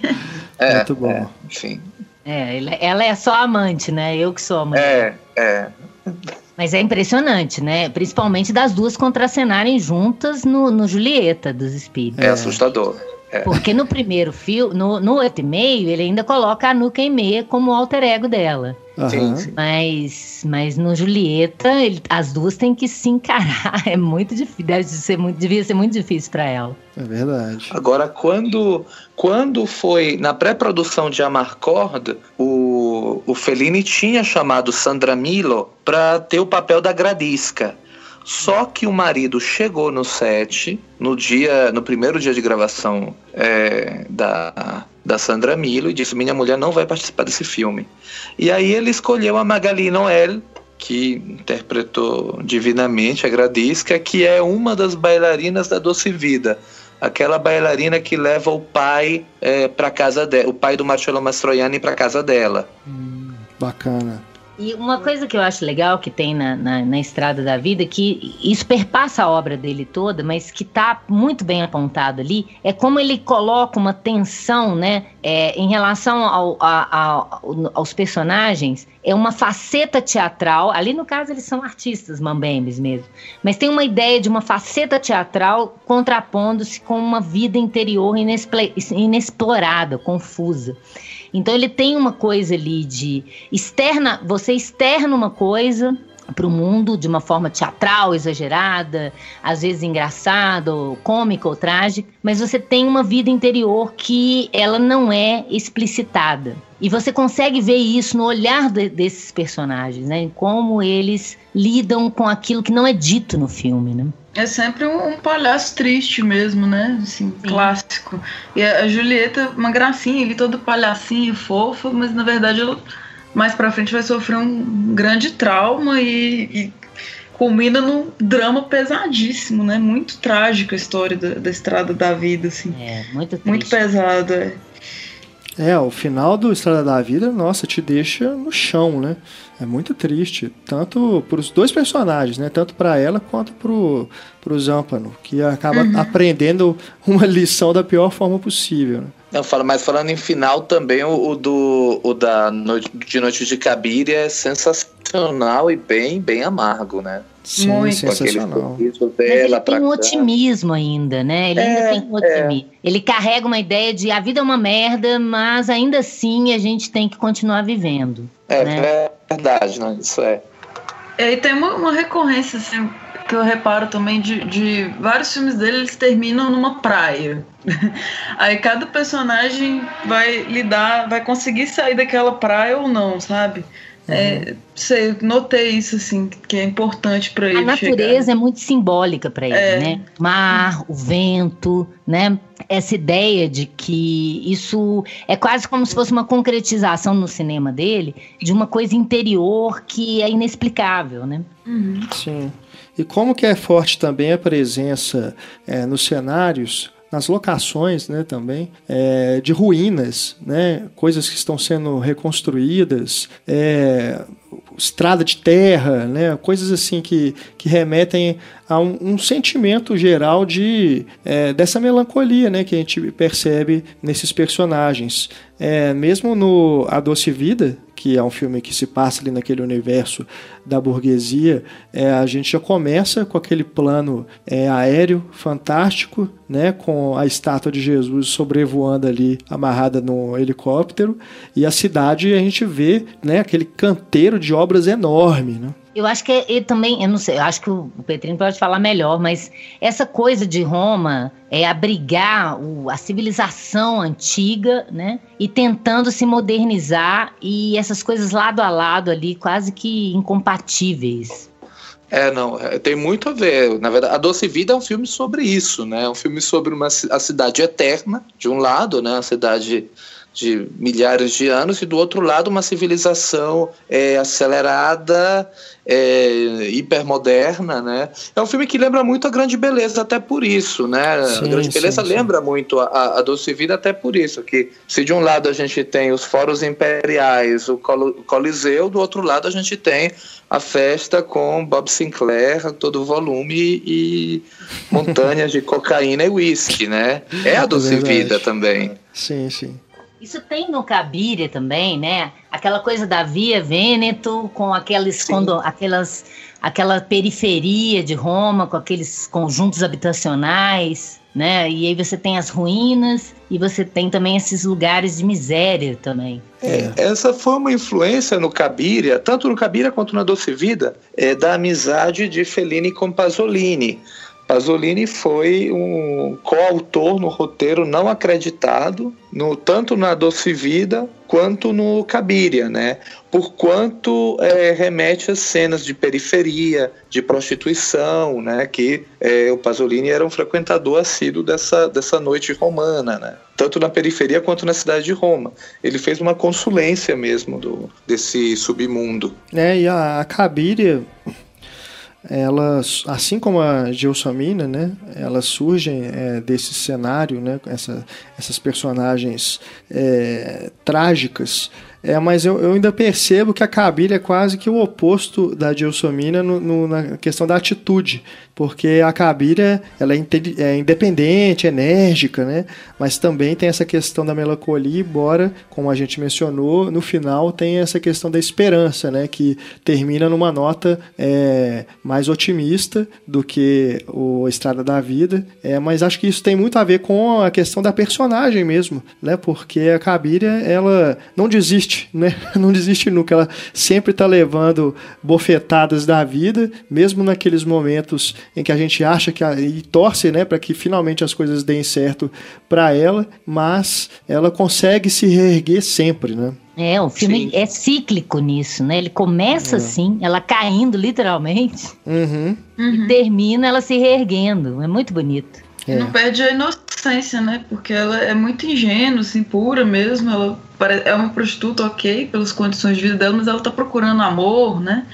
É, Muito bom. É, enfim. É, ela é só amante, né? Eu que sou amante. É, é. Mas é impressionante, né? Principalmente das duas contracenarem juntas no, no Julieta dos Espíritos. É, assustador. É. Porque no primeiro filme, no, no oito e meio, ele ainda coloca a Nuka Meia como alter ego dela. Sim. Mas, mas no Julieta, ele- as duas têm que se encarar. É muito difícil. Deve ser muito, devia ser muito difícil pra ela. É verdade. Agora, quando, quando foi na pré-produção de Amarcord, o, o Fellini tinha chamado Sandra Milo para ter o papel da Gradisca. Só que o marido chegou no set no dia, no primeiro dia de gravação é, da, da Sandra Milo e disse: minha mulher não vai participar desse filme. E aí ele escolheu a Magali Noel que interpretou divinamente a Gradisca, que é uma das bailarinas da Doce Vida. Aquela bailarina que leva o pai é, para casa dela, o pai do Marcello Mastroianni para casa dela. Bacana. E uma coisa que eu acho legal que tem na, na, na Estrada da Vida, que isso perpassa a obra dele toda, mas que tá muito bem apontado ali, é como ele coloca uma tensão, né, é, em relação ao, a- a- aos personagens, é uma faceta teatral, ali no caso eles são artistas, mambembes mesmo, mas tem uma ideia de uma faceta teatral contrapondo-se com uma vida interior inexplorada, confusa. Então ele tem uma coisa ali de externa, você externa uma coisa para o mundo de uma forma teatral, exagerada, às vezes engraçada, ou cômica ou trágica, mas você tem uma vida interior que ela não é explicitada. E você consegue ver isso no olhar de- desses personagens, né? Em como eles lidam com aquilo que não é dito no filme, né? É sempre um, um palhaço triste mesmo, né? Assim, Sim. clássico. E a, Julieta, uma gracinha ali, toda palhacinha e fofa, mas na verdade ela mais pra frente vai sofrer um grande trauma e, e culmina num drama pesadíssimo, né? Muito trágico a história da, da estrada da vida, assim. É muito triste. Muito pesado, é. É, o final do Estrada da Vida, nossa, te deixa no chão, né? É muito triste, tanto para os dois personagens, né? Tanto para ela quanto pro, pro Zampano, que acaba aprendendo uma lição da pior forma possível. Né? Eu falo, mas falando em final também, o, o do o da noite, de Noite de Cabiria é sensacional e bem, bem amargo, né? Sim, Muito. Com aquele sensacional. sorriso Mas dela ele tem um otimismo ainda, né? Ele ainda É, tem um otimismo. Ele carrega uma ideia de a vida é uma merda, mas ainda assim a gente tem que continuar vivendo. É né? verdade, né? Isso é. E aí tem uma, uma recorrência, assim, que eu reparo também de, de vários filmes dele, eles terminam numa praia. Aí cada personagem vai lidar, vai conseguir sair daquela praia ou não, sabe? É, sei, notei isso, assim, que é importante pra ele. A natureza é muito simbólica para ele, É. né? Mar, o vento, né? Essa ideia de que isso é quase como se fosse uma concretização no cinema dele de uma coisa interior que é inexplicável, né? Uhum. Sim. E como que é forte também a presença é, nos cenários, nas locações, né, também, é, de ruínas, né, coisas que estão sendo reconstruídas, é, estrada de terra, né, coisas assim que, que remetem a um, um sentimento geral de é, dessa melancolia, né, que a gente percebe nesses personagens. É, mesmo no A Doce Vida, que é um filme que se passa ali naquele universo da burguesia, é, a gente já começa com aquele plano é, aéreo fantástico, né, com a estátua de Jesus sobrevoando ali, amarrada no helicóptero, e a cidade a gente vê né, aquele canteiro de obras enorme. Né? Eu acho que ele também, eu não sei, eu acho que o Petrinho pode falar melhor, mas essa coisa de Roma é abrigar o- a civilização antiga, né? E tentando se modernizar e essas coisas lado a lado ali, quase que incompatíveis. É, não, é, tem muito a ver. Na verdade, A Doce Vida é um filme sobre isso, né? É um filme sobre uma, a cidade eterna, de um lado, né? A cidade de milhares de anos, e do outro lado uma civilização é, acelerada, é, hipermoderna, né? É um filme que lembra muito a Grande Beleza, até por isso, né? Sim, a Grande Beleza sim, lembra sim. muito a, a Doce Vida, até por isso, que se de um lado a gente tem os fóruns imperiais, o Coliseu, do outro lado a gente tem a festa com Bob Sinclair, todo o volume e montanhas de cocaína e uísque, né? É a Doce é Vida também. Sim, sim. Isso tem no Cabiria também, né? Aquela coisa da Via Vêneto com aqueles condo, aquelas aquela periferia de Roma com aqueles conjuntos habitacionais, né? E aí você tem as ruínas e você tem também esses lugares de miséria também. É, essa foi uma influência no Cabiria, tanto no Cabiria quanto na Doce Vida, é, da amizade de Fellini com Pasolini. Pasolini foi um coautor no roteiro não acreditado, no, tanto na Doce Vida quanto no Cabiria, né? Por quanto é, remete a cenas de periferia, de prostituição, né? Que é, o Pasolini era um frequentador assíduo dessa, dessa noite romana, né? Tanto na periferia quanto na cidade de Roma. Ele fez uma consulência mesmo do, desse submundo. É, e a, a Cabiria elas, assim como a Gelsomina, né, elas surgem é, desse cenário, né, essa, essas personagens é, trágicas. É, mas eu, eu, ainda percebo que a Kabila é quase que o oposto da Gelsomina no, no, na questão da atitude, porque a Kabila ela é, é, independente, enérgica, né? Mas também tem essa questão da melancolia, embora, como a gente mencionou, no final tem essa questão da esperança, né? Que termina numa nota é, mais otimista do que o Estrada da Vida. É, mas acho que isso tem muito a ver com a questão da personagem mesmo, né? Porque a Kabila ela não desiste, né? Não desiste nunca. Ela sempre está levando bofetadas da vida, mesmo naqueles momentos em que a gente acha que a, e torce, né, para que finalmente as coisas deem certo para ela, mas ela consegue se reerguer sempre, né? É, o filme Sim. é cíclico nisso, né? Ele começa é. assim, ela caindo literalmente, uhum. e termina ela se reerguendo. É muito bonito. É. Não perde a inocência, né? Porque ela é muito ingênua, assim, pura mesmo. Ela é uma prostituta, ok, pelas condições de vida dela, mas ela tá procurando amor, né?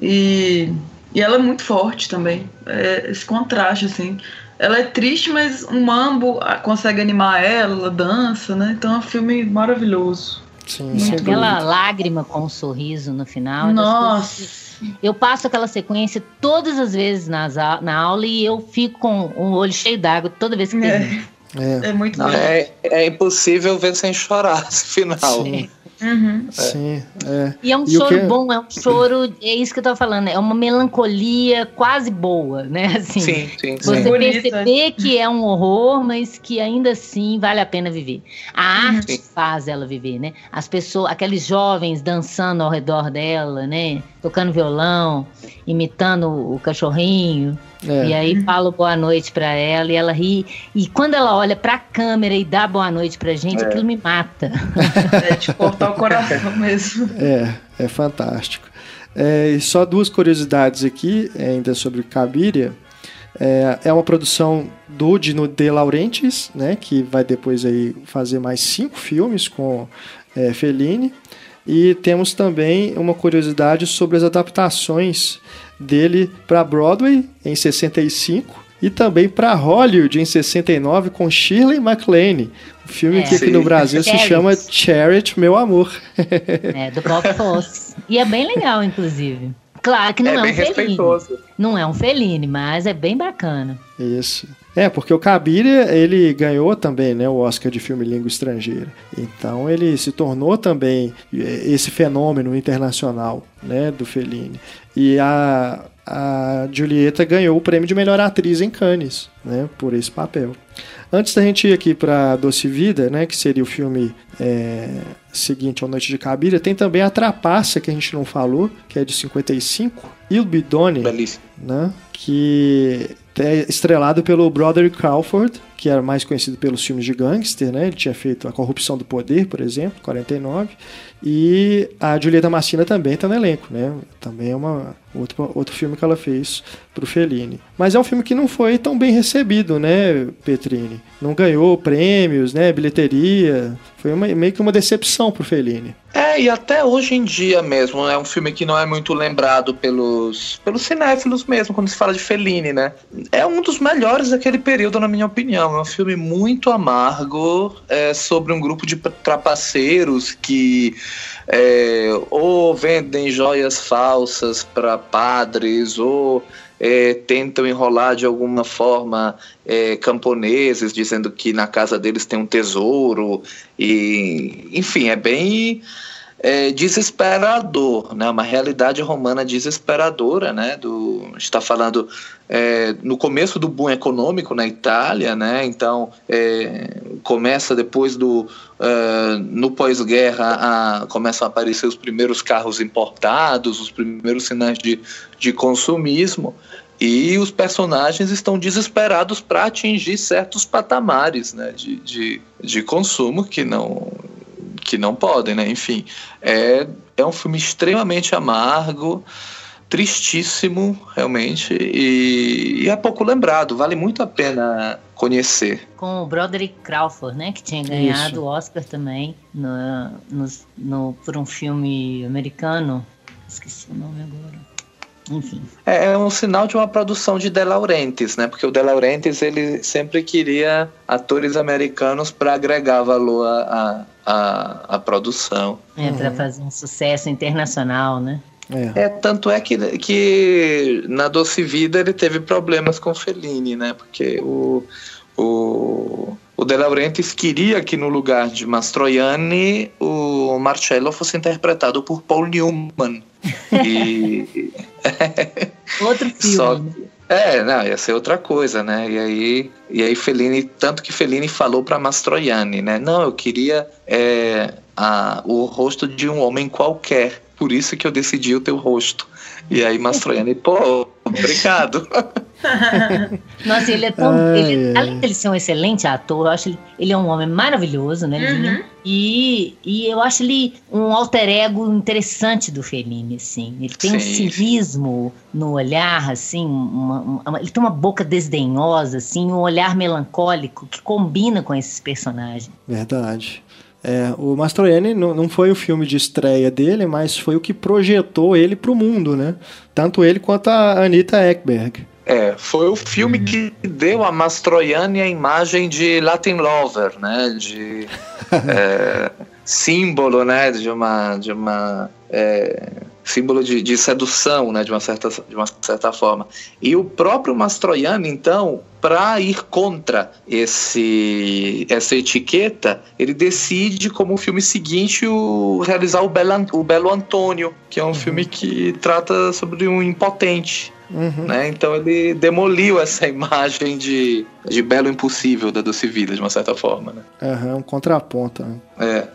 E, e ela é muito forte também. É esse contraste, assim. Ela é triste, mas um mambo consegue animar ela, ela dança, né? Então é um filme maravilhoso. Sim, Aquela lágrima com um sorriso no final. Nossa! Eu passo aquela sequência todas as vezes nas, na aula e eu fico com o olho cheio d'água toda vez que é. É, é muito Não, é, é impossível ver sem chorar esse final. Sim. Uhum. Sim, é. E é um e choro que... bom, é um choro, é isso que eu tô falando, é uma melancolia quase boa, né? Assim, sim, sim, Você sim. perceber que é um horror, mas que ainda assim vale a pena viver. A uhum. arte sim. faz ela viver, né? As pessoas, aqueles jovens dançando ao redor dela, né? Tocando violão, imitando o cachorrinho. É. E aí falo boa noite para ela e ela ri. E quando ela olha para a câmera e dá boa noite pra gente, é. aquilo me mata. É de cortar o coração mesmo. É, é fantástico. É, e só duas curiosidades aqui, ainda sobre Cabiria. É, é uma produção do Dino De Laurentiis, né, que vai depois aí fazer mais cinco filmes com é, Fellini. E temos também uma curiosidade sobre as adaptações dele para Broadway em 65 e também para Hollywood em 69 com Shirley MacLaine, um filme é, que aqui sim. no Brasil se chama Charity, Meu Amor. É, do Bob Fosse. E é bem legal, inclusive. Claro que não é, é um Fellini. Não é um Fellini, mas é bem bacana. Isso. É, porque o Cabiria, ele ganhou também, né, o Oscar de filme língua estrangeira. Então ele se tornou também é, esse fenômeno internacional, né, do Fellini. E a, a Julieta ganhou o prêmio de melhor atriz em Cannes, né, por esse papel. Antes da gente ir aqui para Doce Vida, né, que seria o filme é, seguinte ao Noite de Cabiria, tem também a Trapaça, que a gente não falou, que é de 55, Il Bidone, Belíssimo. né, que É estrelado pelo Broderick Crawford, que era mais conhecido pelos filmes de gangster, né? Ele tinha feito A Corrupção do Poder, por exemplo, 49. E a Julieta Massina também está no elenco, né? Também é uma, outro, outro filme que ela fez para o Fellini. Mas é um filme que não foi tão bem recebido, né, Petrini? Não ganhou prêmios, né, bilheteria. Foi uma, meio que uma decepção para o Fellini. É, e até hoje em dia mesmo, é um filme que não é muito lembrado pelos, pelos cinéfilos mesmo, quando se fala de Fellini, né? É um dos melhores daquele período, na minha opinião. É um filme muito amargo, é, sobre um grupo de trapaceiros que é, ou vendem joias falsas para padres, ou é, tentam enrolar de alguma forma é, camponeses, dizendo que na casa deles tem um tesouro, e enfim, é bem é, desesperador, né? Uma realidade romana desesperadora, né? Do está falando é, no começo do boom econômico na Itália, né? Então é, começa depois do uh, no pós-guerra começam a aparecer os primeiros carros importados, os primeiros sinais de, de consumismo. E os personagens estão desesperados para atingir certos patamares né, de, de, de consumo que não, que não podem, né? Enfim, é, é um filme extremamente amargo, tristíssimo, realmente, e, e, é pouco lembrado, vale muito a pena conhecer. Com o Broderick Crawford, né, que tinha ganhado o Oscar também no, no, no, por um filme americano, esqueci o nome agora. Enfim. É, é, um sinal de uma produção de De Laurentiis, né? Porque o De Laurentiis ele sempre queria atores americanos para agregar valor à, à, à produção. É, para uhum. fazer um sucesso internacional, né? É. é. tanto é que, que na Doce Vida ele teve problemas com Fellini, né? Porque o, o, o De Laurentiis queria que no lugar de Mastroianni o Marcello fosse interpretado por Paul Newman. E... Outro filme. Só, é, não, ia ser outra coisa, né? E aí, e aí Fellini, tanto que Fellini falou para Mastroianni, né? Não, eu queria é, a, o rosto de um homem qualquer, por isso que eu decidi o teu rosto. E aí Mastroianni, pô, obrigado. Nossa, ele é tão. ele, além de ele ser um excelente ator, eu acho ele, ele é um homem maravilhoso, né? Uhum. E, e eu acho ele um alter ego interessante do Fellini, assim. Ele tem sim, um cinismo no olhar, assim, uma, uma, ele tem uma boca desdenhosa, assim, um olhar melancólico que combina com esses personagens. Verdade. É, o Mastroianni não, não foi o filme de estreia dele, mas foi o que projetou ele para o mundo, né? Tanto ele quanto a Anita Ekberg. É, foi o filme uhum. que deu a Mastroianni a imagem de Latin Lover, né? De é, símbolo, né? De uma, de uma é, símbolo de, de, sedução, né? De uma certa, de uma certa forma. E o próprio Mastroianni, então, para ir contra esse essa etiqueta, ele decide como filme seguinte o, realizar o Belo, o Belo Antônio, que é um uhum. filme que trata sobre um impotente Uhum. Né? Então ele demoliu essa imagem de, de belo impossível da Doce Vida, de uma certa forma. Né? Uhum, um contraponto. Né? É.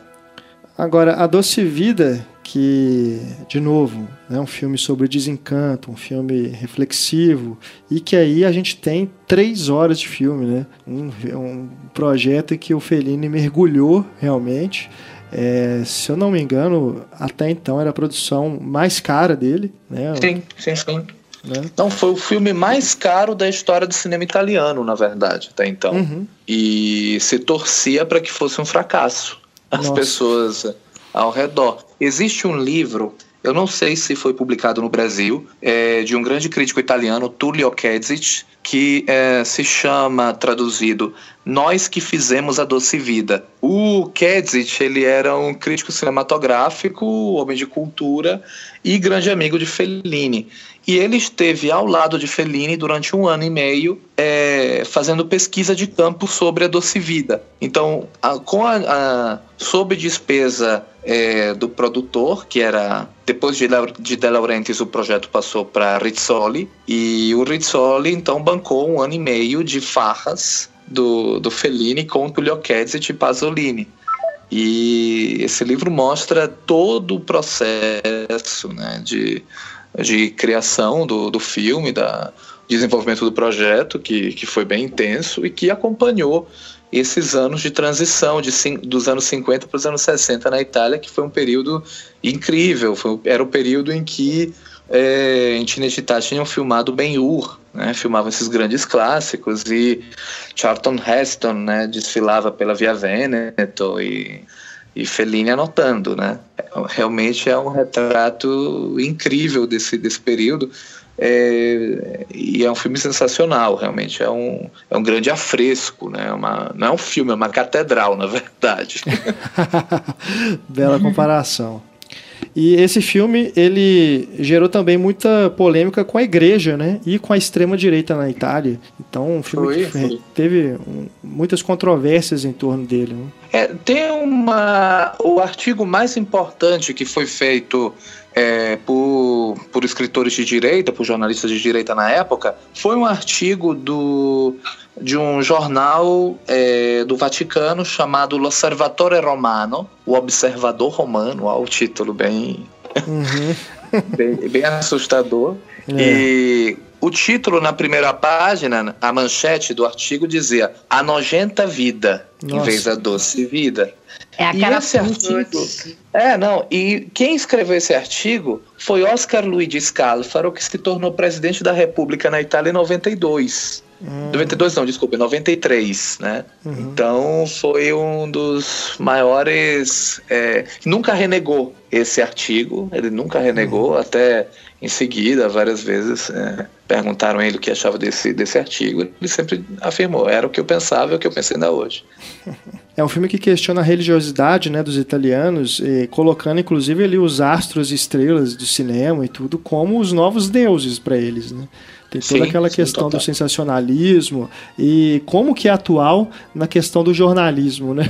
Agora, a Doce Vida, que, de novo, é um filme sobre desencanto, um filme reflexivo, e que aí a gente tem três horas de filme, né? Um, um projeto em que o Fellini mergulhou realmente. É, se eu não me engano, até então era a produção mais cara dele, né? Sim, sim, sim. Né? Então foi o filme mais caro da história do cinema italiano, na verdade, até então. Uhum. E se torcia para que fosse um fracasso. As Nossa. pessoas ao redor. Existe um livro, eu não sei se foi publicado no Brasil, é, de um grande crítico italiano, Tullio Kedzic, que é, se chama, traduzido, Nós que Fizemos a Doce Vida. O Kedzic, ele era um crítico cinematográfico, homem de cultura e grande amigo de Fellini. E ele esteve ao lado de Fellini durante um ano e meio, é, fazendo pesquisa de campo sobre a doce vida. Então, a, com a, a, sob despesa é, do produtor, que era depois de, de De Laurentiis, o projeto passou para Rizzoli, e o Rizzoli então bancou um ano e meio de farras do, do Fellini com Tullio Kezzit e Pasolini. E esse livro mostra todo o processo né, de de criação do, do filme, da, desenvolvimento do projeto, que, que foi bem intenso e que acompanhou esses anos de transição de, dos anos 50 para os anos 60 na Itália, que foi um período incrível. Foi, era o período em que é, em Cinecittà tinham filmado Ben-Hur, né, filmavam esses grandes clássicos, e Charlton Heston né, desfilava pela Via Veneto e, e Fellini anotando. Né. Realmente é um retrato incrível desse, desse período. É, e é um filme sensacional, realmente. É um, é um grande afresco, né? É uma, não é um filme, é uma catedral, na verdade. Bela comparação. E esse filme, ele gerou também muita polêmica com a igreja, né? E com a extrema-direita na Itália. Então, um filme foi, que foi. teve muitas controvérsias em torno dele. Né? É, tem uma... O artigo mais importante que foi feito é, por, por escritores de direita, por jornalistas de direita na época, foi um artigo do, de um jornal é, do Vaticano chamado L'Osservatore Romano, o Observador Romano, ó, o título bem, uhum. bem, bem, assustador. É. E o título na primeira página, a manchete do artigo dizia A nojenta vida, Nossa. em vez da doce vida. É a cara esse artigo, É, não. E quem escreveu esse artigo foi Oscar Luigi Scalfaro, que se tornou presidente da República na Itália em 92. Hum. 92 não, desculpa, 93, né? Uhum. Então foi um dos maiores. É, nunca renegou esse artigo, ele nunca renegou, uhum. até em seguida, várias vezes é, perguntaram ele o que achava desse, desse artigo. Ele sempre afirmou: era o que eu pensava e o que eu pensei ainda hoje. É um filme que questiona a religiosidade né, dos italianos, colocando inclusive ali os astros e estrelas do cinema e tudo como os novos deuses para eles. Né? Tem toda sim, aquela questão sim, do sensacionalismo e como que é atual na questão do jornalismo, né?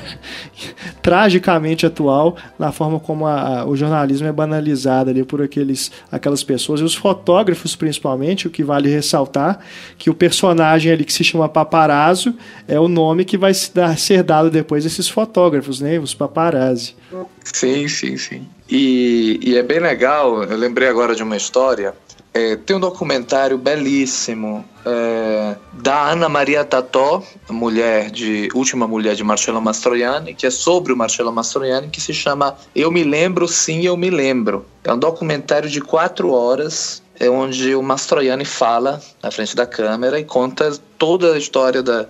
Tragicamente atual na forma como a, a, o jornalismo é banalizado ali por aqueles, aquelas pessoas e os fotógrafos principalmente, o que vale ressaltar que o personagem ali que se chama paparazzo é o nome que vai ser dado depois desses fotógrafos, né? Os paparazzi. Sim, sim, sim. E, e é bem legal, eu lembrei agora de uma história é, tem um documentário belíssimo é, da Ana Maria Tató, mulher de última mulher de Marcello Mastroianni, que é sobre o Marcello Mastroianni, que se chama Eu Me Lembro, Sim, Eu Me Lembro. É um documentário de quatro horas, é onde o Mastroianni fala na frente da câmera e conta toda a história da,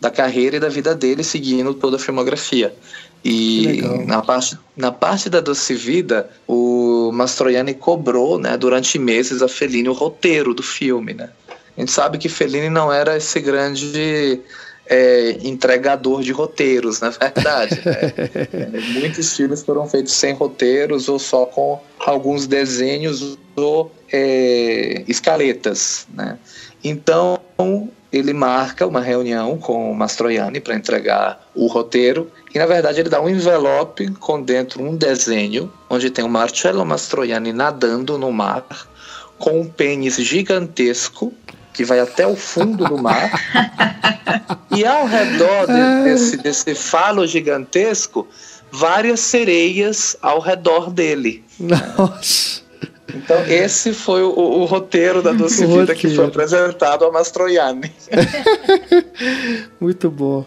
da carreira e da vida dele, seguindo toda a filmografia. E na parte, na parte da Doce Vida, o Mastroianni cobrou, né, durante meses a Fellini o roteiro do filme, né? A gente sabe que Fellini não era esse grande é, entregador de roteiros, na verdade. Né? Muitos filmes foram feitos sem roteiros ou só com alguns desenhos ou é, escaletas, né? Então ele marca uma reunião com o Mastroianni para entregar o roteiro e na verdade ele dá um envelope com dentro um desenho onde tem o Marcello Mastroianni nadando no mar com um pênis gigantesco que vai até o fundo do mar e ao redor de, desse, desse falo gigantesco várias sereias ao redor dele. Nossa. Então, esse foi o, o roteiro da Doce Vida que foi apresentado a Mastroianni. Muito bom.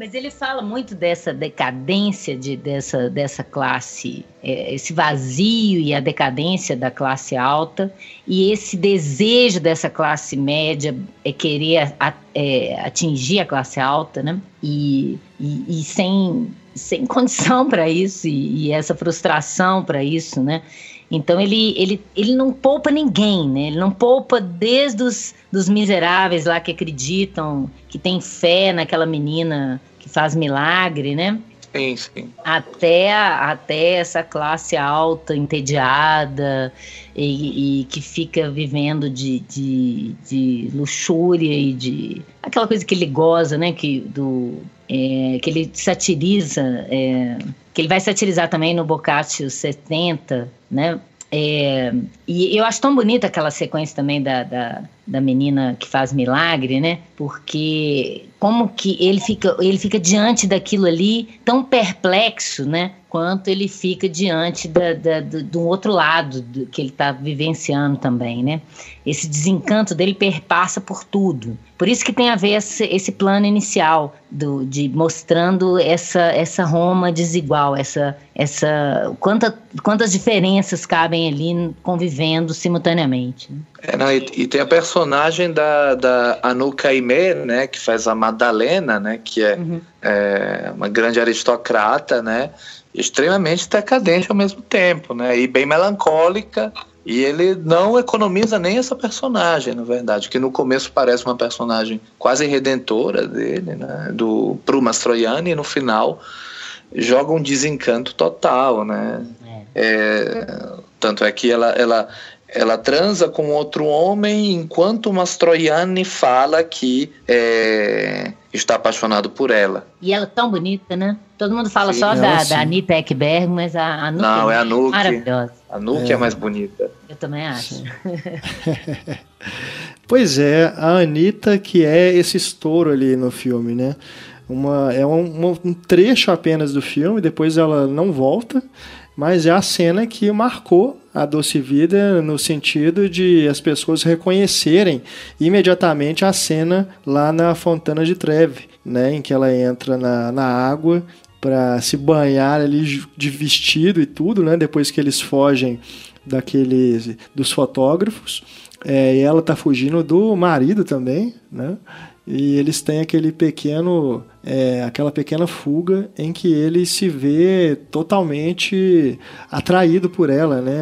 Mas ele fala muito dessa decadência de, dessa, dessa classe, é, esse vazio e a decadência da classe alta, e esse desejo dessa classe média é querer a, é, atingir a classe alta, né? E, e, e sem, sem condição para isso, e, e essa frustração para isso, né? Então ele, ele, ele não poupa ninguém, né? Ele não poupa desde os dos miseráveis lá que acreditam, que tem fé naquela menina que faz milagre, né? Sim, sim. Até, até essa classe alta, entediada e, e que fica vivendo de, de, de, luxúria e de. aquela coisa que ele goza, né? Que, do, é, que ele satiriza. É, que ele vai satirizar também no Boccaccio 70, né? É, e eu acho tão bonita aquela sequência também da, da, da, menina que faz milagre, né? Porque como que ele fica, ele fica diante daquilo ali tão perplexo, né? Quanto ele fica diante da, da, do, outro lado do, que ele está vivenciando também, né? Esse desencanto dele perpassa por tudo. Por isso que tem a ver esse, esse plano inicial do, de mostrando essa, essa Roma desigual, essa, essa quanta, quantas diferenças cabem ali convivendo simultaneamente. Né? É, não, e, e, tem a personagem da, da Anu Caimé, né, que faz a Madalena, né, que é, uhum. é uma grande aristocrata, né, extremamente decadente ao mesmo tempo, né, e bem melancólica e ele não economiza nem essa personagem, na verdade, que no começo parece uma personagem quase redentora dele, né, do pro Mastroianni, e no final joga um desencanto total, né? É. É, tanto é que ela, ela, ela transa com outro homem enquanto o Mastroianni fala que é, está apaixonado por ela. E ela é tão bonita, né? Todo mundo fala sim, só da, da Anitta Ekberg, mas a, a Não, é a Nuke. Maravilhosa. A Nuke é. é mais bonita. Eu também acho. pois é, a Anitta que é esse estouro ali no filme, né? Uma, é um, um trecho apenas do filme, depois ela não volta, mas é a cena que marcou a Doce Vida no sentido de as pessoas reconhecerem imediatamente a cena lá na Fontana de Treve, né, em que ela entra na, na água para se banhar ali de vestido e tudo, né, depois que eles fogem daqueles dos fotógrafos. É, e ela tá fugindo do marido também, né? E eles têm aquele pequeno, é, aquela pequena fuga em que ele se vê totalmente atraído por ela, né?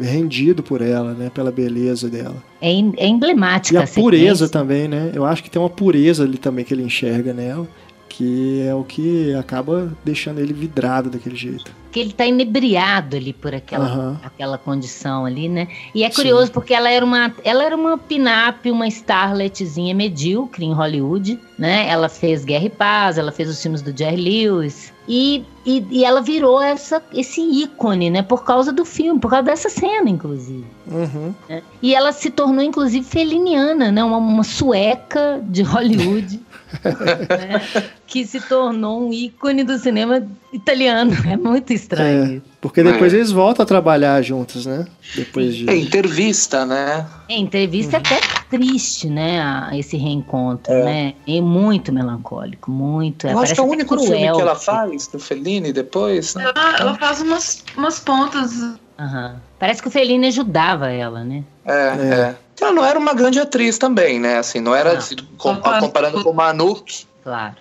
Rendido por ela, né? Pela beleza dela. É, é emblemática. E a, pureza também, né? Eu acho que tem uma pureza ali também que ele enxerga nela que é o que acaba deixando ele vidrado daquele jeito. Que ele está inebriado ali por aquela, uhum. aquela condição ali, né? E é curioso Sim. porque ela era uma ela era uma pin-up, uma starletzinha medíocre em Hollywood, né? Ela fez Guerra e Paz, ela fez os filmes do Jerry Lewis e, e, e ela virou essa, esse ícone, né? Por causa do filme, por causa dessa cena, inclusive. Uhum. Né? E ela se tornou, inclusive, feliniana, né? Uma, uma sueca de Hollywood. né? que se tornou um ícone do cinema italiano. É muito estranho. É, porque depois é. eles voltam a trabalhar juntos, né? Depois de... É entrevista, né? É, entrevista uhum. até triste, né? Esse reencontro, é. né? É muito melancólico, muito. Eu acho que é o único cruel, filme que ela faz do Fellini depois, né? Ela, ela faz umas, umas pontas. Uhum. Parece que o Fellini ajudava ela, né? É, é. Ela não era uma grande atriz também, né? Assim, não era não. Com, comparando com Manuk. Claro.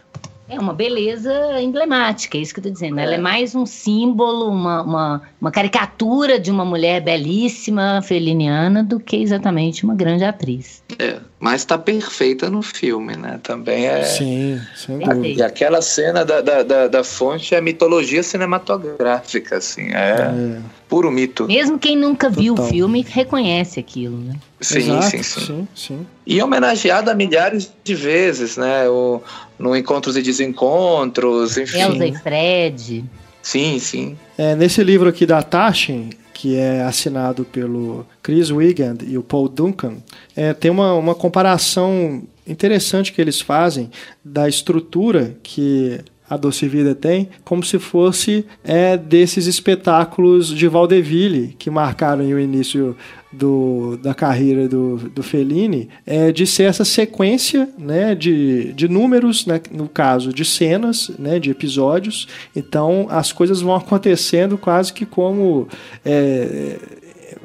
É uma beleza emblemática, é isso que eu tô dizendo. É. Ela é mais um símbolo, uma, uma, uma, caricatura de uma mulher belíssima, feliniana, do que exatamente uma grande atriz. É, mas tá perfeita no filme, né? Também é. Sim, sem dúvida. E aquela cena da, da, da, da fonte é mitologia cinematográfica, assim. É. é puro mito. Mesmo quem nunca Total. viu o filme reconhece aquilo, né? Sim, Exato, sim, sim, sim, sim. E homenageada milhares de vezes, né? O, no Encontros e Desencontros, enfim. Elza e Fred. Sim, sim. É, nesse livro aqui da Taschen, que é assinado pelo Chris Wiegand e o Paul Duncan, é, tem uma, uma comparação interessante que eles fazem da estrutura que a Doce Vida tem, como se fosse é, desses espetáculos de Valdeville que marcaram o início do, da carreira do, do Fellini, é, de ser essa sequência né, de, de números, né, no caso de cenas, né, de episódios. Então as coisas vão acontecendo quase que como. É,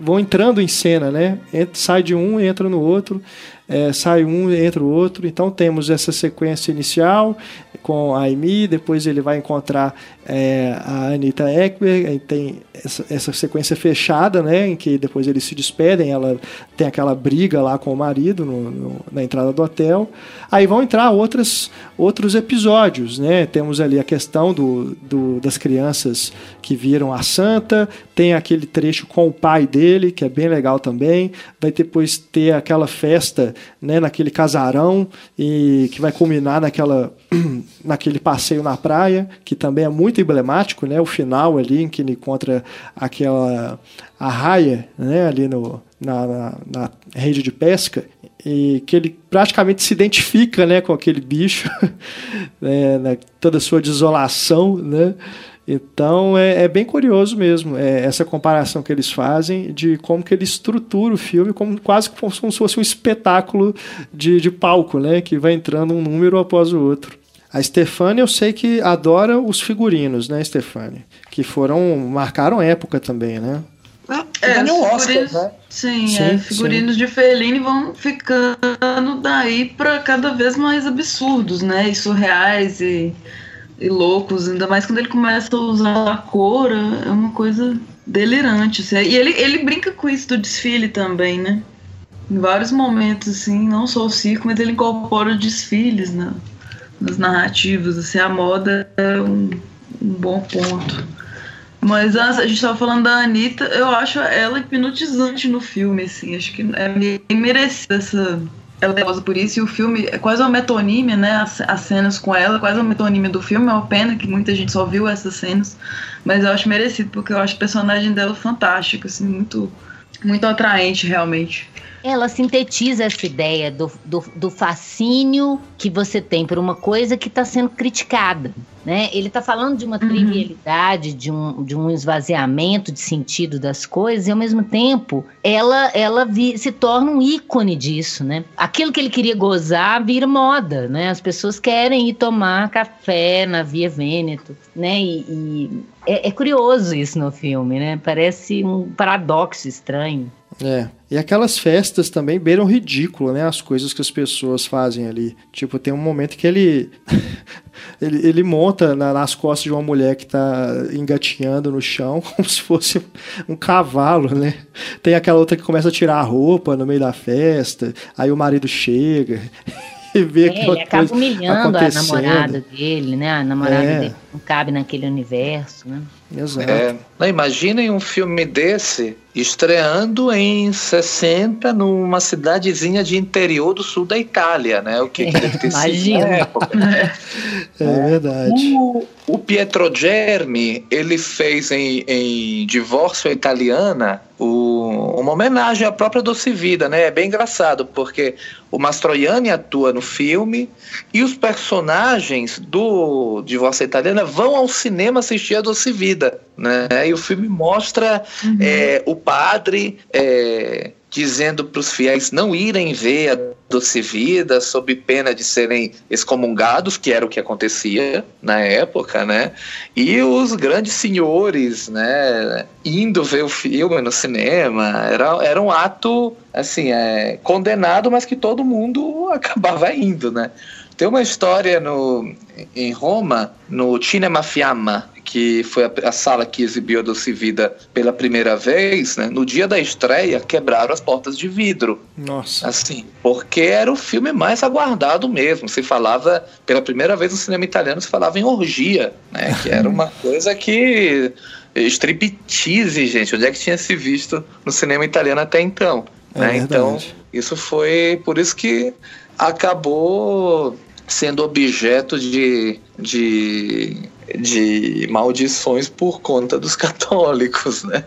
vão entrando em cena, né? Sai de um, entra no outro é, sai um, entra o outro. Então temos essa sequência inicial com a Amy, depois ele vai encontrar é, a Anita Ekberg, tem essa, essa, sequência fechada, né, em que depois eles se despedem, ela tem aquela briga lá com o marido no, no, na entrada do hotel. Aí vão entrar outras, outros episódios, né? Temos ali a questão do, do, das crianças que viram a santa, tem aquele trecho com o pai dele, que é bem legal também. Vai depois ter aquela festa, né, naquele casarão e que vai culminar naquela naquele passeio na praia, que também é muito emblemático, né? O final ali em que ele encontra aquela a raia, né? Ali no, na, na, na rede de pesca e que ele praticamente se identifica né, com aquele bicho, né, na, toda a sua desolação, né? Então é, é, bem curioso mesmo é, essa comparação que eles fazem de como que ele estrutura o filme como quase como se fosse um espetáculo de, de palco, né? Que vai entrando um número após o outro. A Stefania eu sei que adora os figurinos, né, Stefania? Que foram. marcaram época também, né? É, é Oscar, né? Sim, sim, é, figurinos sim. de Fellini vão ficando daí para cada vez mais absurdos, né? E surreais e e loucos, ainda mais quando ele começa a usar a cor, é uma coisa delirante. Assim. E ele, ele brinca com isso do desfile também, né? Em vários momentos, assim, não só o circo, mas ele incorpora desfiles né? nas narrativas. Assim, a moda é um, um bom ponto. Mas a, a gente estava falando da Anitta, eu acho ela hipnotizante no filme, assim. Acho que é merecida essa ela é famosa por isso, e o filme é quase uma metonímia, né? As, as, cenas com ela, quase uma metonímia do filme. É uma pena que muita gente só viu essas cenas, mas eu acho merecido, porque eu acho o personagem dela fantástico, assim, muito, muito atraente, realmente. Ela sintetiza essa ideia do, do, do fascínio que você tem por uma coisa que está sendo criticada. Né? Ele está falando de uma uhum. trivialidade, de um, de um esvaziamento de sentido das coisas, e ao mesmo tempo ela, ela vi, se torna um ícone disso. Né? Aquilo que ele queria gozar vira moda. Né? As pessoas querem ir tomar café na Via Vêneto. Né? E, e é, é curioso isso no filme, né? parece um paradoxo estranho. É. E aquelas festas também beiram ridículo, né? As coisas que as pessoas fazem ali. Tipo, tem um momento que ele ele, ele, monta na, nas costas de uma mulher que tá engatinhando no chão, como se fosse um cavalo, né? Tem aquela outra que começa a tirar a roupa no meio da festa, aí o marido chega e vê é, ele acaba humilhando a namorada dele, né? A namorada é. dele não cabe naquele universo, né? Exato. É, imaginem um filme desse estreando em 60 numa cidadezinha de interior do sul da Itália, né? O que, que deve ter sido na época. É, é verdade. O, o Pietro Germi, ele fez em, em Divórcio Italiana o, uma homenagem à própria Doce Vida, né? É bem engraçado, porque o Mastroianni atua no filme e os personagens do Divórcio Italiana vão ao cinema assistir a Doce Vida, né? E o filme mostra uhum. é, o padre é, dizendo para os fiéis não irem ver a doce vida sob pena de serem excomungados, que era o que acontecia na época, né? E os grandes senhores, né, indo ver o filme no cinema, era, era um ato assim, é, condenado, mas que todo mundo acabava indo, né? Tem uma história no, em Roma, no Cinema Fiamma, que foi a, a, sala que exibiu a Doce Vida pela primeira vez, né? No dia da estreia, quebraram as portas de vidro. Nossa. Assim, porque era o filme mais aguardado mesmo. Se falava, pela primeira vez no cinema italiano, se falava em orgia, né? Que era uma coisa que... Striptease, gente. Onde é que tinha se visto no cinema italiano até então? É né? Então, isso foi... Por isso que acabou sendo objeto de, de, de maldições por conta dos católicos, né?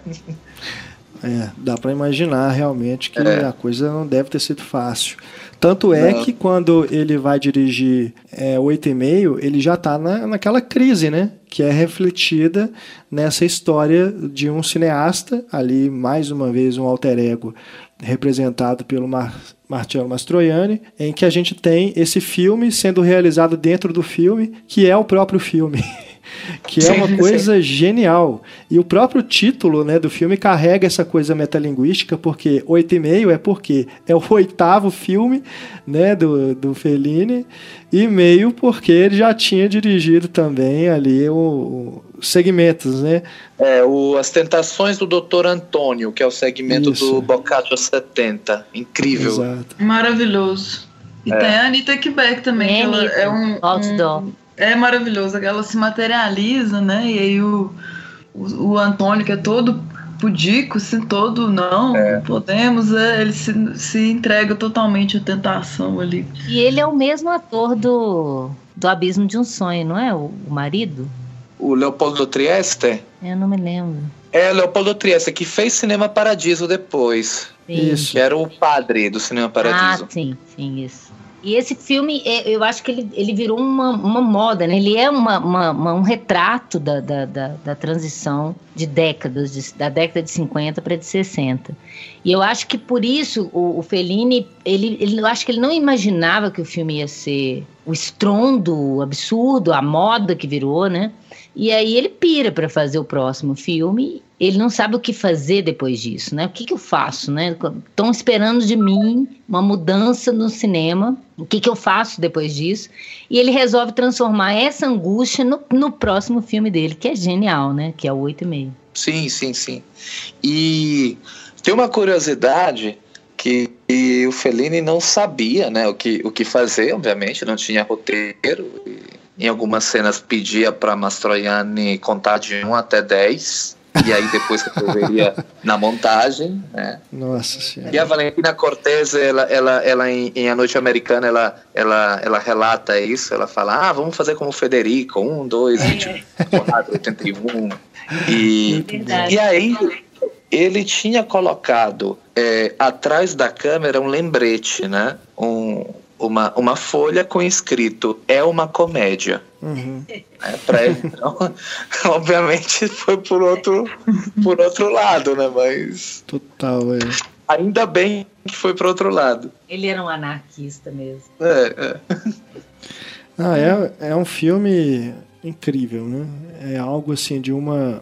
É, dá para imaginar realmente que é. a coisa não deve ter sido fácil. Tanto é não. que quando ele vai dirigir é, 8,5, ele já está na, naquela crise, né? Que é refletida nessa história de um cineasta, ali mais uma vez um alter ego representado pelo Mar Marcello Mastroianni, em que a gente tem esse filme sendo realizado dentro do filme, que é o próprio filme. que é uma coisa genial. E o próprio título né, do filme carrega essa coisa metalinguística, porque oito e meio é porque é o oitavo filme né, do, do Fellini, e meio porque ele já tinha dirigido também ali o, o segmentos, né? É, o, As Tentações do Dr. Antônio, que é o segmento Isso. do Boccaccio 70. Incrível. Exato. Maravilhoso. E é. tem a Anitta Quebec também, é, que ela é um, um, É maravilhoso, ela se materializa, né? E aí o, o, o Antônio, que é todo pudico, assim, todo não, é. podemos, é, ele se, se entrega totalmente à tentação ali. E ele é o mesmo ator do, do Abismo de um Sonho, não é? O, o marido? o Leopoldo Trieste. Eu não me lembro. É, Leopoldo Trieste, que fez Cinema Paradiso depois. Sim. Isso. Que era o padre do Cinema Paradiso. Ah, sim, sim, isso. E esse filme, é, eu acho que ele, ele virou uma, uma moda, né? Ele é uma, uma- uma- um retrato da, da, da, da transição de décadas, de- da década de 50 para de 60. E eu acho que por isso o, o Fellini, ele, ele, eu acho que ele não imaginava que o filme ia ser o estrondo absurdo, a moda que virou, né? E aí ele pira para fazer o próximo filme. Ele não sabe o que fazer depois disso, né? O que, que eu faço, né? Estão esperando de mim uma mudança no cinema. O que, que eu faço depois disso? E ele resolve transformar essa angústia no, no próximo filme dele, que é genial, né? Que é o 8 e meio. Sim, sim, sim. E tem uma curiosidade que, que o Fellini não sabia, né, o que, o que fazer, obviamente, não tinha roteiro. E em algumas cenas pedia para Mastroianni contar de 1 até 10, e aí depois resolveria na montagem, né? Nossa senhora. E a Valentina Cortez, ela, ela, ela em, em A Noite Americana, ela, ela, ela relata isso, ela fala, ah, vamos fazer como o Federico, 1, 2, 24, 81. E, Verdade. e aí, ele tinha colocado é, atrás da câmera um lembrete, né? Um, uma, uma folha com escrito é uma comédia. Uhum. Né? Pra ele, então, obviamente foi por outro, por outro lado, né? Mas Total, é. ainda bem que foi para outro lado. Ele era um anarquista mesmo. É, é. Ah, é, é um filme incrível, né? É algo assim de uma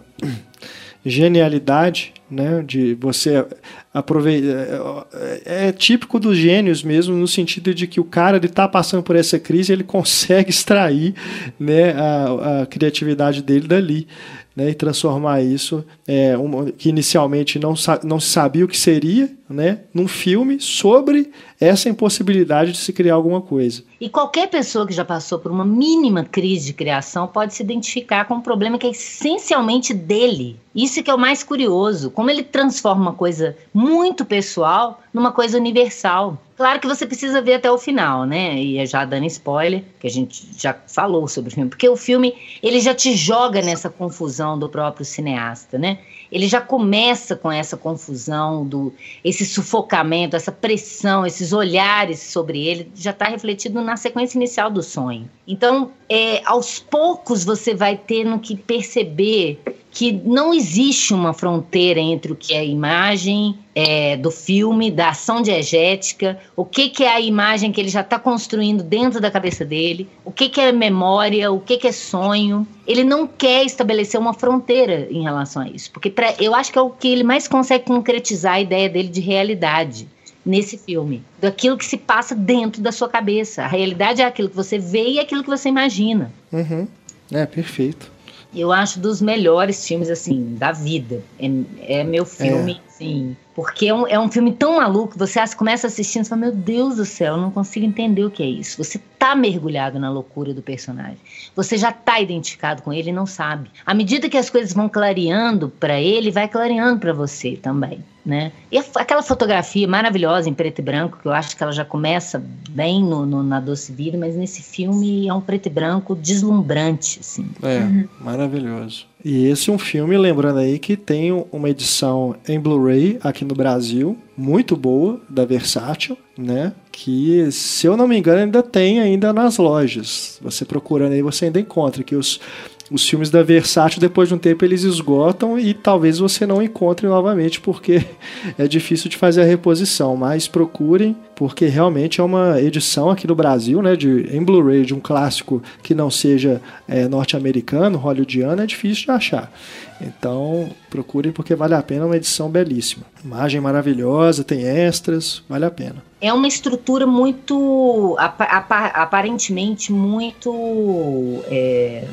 genialidade, né? De você aproveitar. É, é típico dos gênios mesmo, no sentido de que o cara está passando por essa crise, ele consegue extrair, né, a, a criatividade dele dali. Né, e transformar isso, é, uma- que inicialmente não, não se sabia o que seria, né, num filme sobre essa impossibilidade de se criar alguma coisa. E qualquer pessoa que já passou por uma mínima crise de criação pode se identificar com um problema que é essencialmente dele. Isso que é o mais curioso, como ele transforma uma coisa muito pessoal numa coisa universal. Claro que você precisa ver até o final, né? E é já dando spoiler, que a gente já falou sobre o filme, porque o filme ele já te joga nessa confusão do próprio cineasta, né? Ele já começa com essa confusão do esse sufocamento, essa pressão, esses olhares sobre ele, já está refletido na sequência inicial do sonho. Então, é, aos poucos você vai tendo que perceber que não existe uma fronteira entre o que é imagem é, do filme, da ação diegética, o que, que é a imagem que ele já está construindo dentro da cabeça dele, o que, que é memória, o que, que é sonho. Ele não quer estabelecer uma fronteira em relação a isso, porque pra, eu acho que é o que ele mais consegue concretizar a ideia dele de realidade nesse filme, daquilo que se passa dentro da sua cabeça. A realidade é aquilo que você vê e aquilo que você imagina. Uhum. É, perfeito. Eu acho dos melhores filmes, assim, da vida. É, é meu filme, sim. Porque é um, é um filme tão maluco, você começa assistindo e fala, meu Deus do céu, eu não consigo entender o que é isso. Você tá mergulhado na loucura do personagem. Você já tá identificado com ele e não sabe. À medida que as coisas vão clareando para ele, vai clareando para você também, né? E aquela fotografia maravilhosa em preto e branco, que eu acho que ela já começa bem no, no- na Doce Vida, mas nesse filme é um preto e branco deslumbrante, assim. É, maravilhoso. E esse é um filme, lembrando aí, que tem uma edição em Blu-ray aqui no Brasil, muito boa, da Versátil, né? Que, se eu não me engano, ainda tem ainda nas lojas. Você procurando aí, você ainda encontra que os, os filmes da Versátil, depois de um tempo, eles esgotam e talvez você não encontre novamente, porque é difícil de fazer a reposição. Mas procurem, porque realmente é uma edição aqui no Brasil, né? De, em Blu-ray de um clássico que não seja é, norte-americano, hollywoodiano, é difícil de achar. Então procurem porque vale a pena, é uma edição belíssima. Imagem maravilhosa, tem extras, vale a pena. É uma estrutura muito. apa- apa- aparentemente muito. é,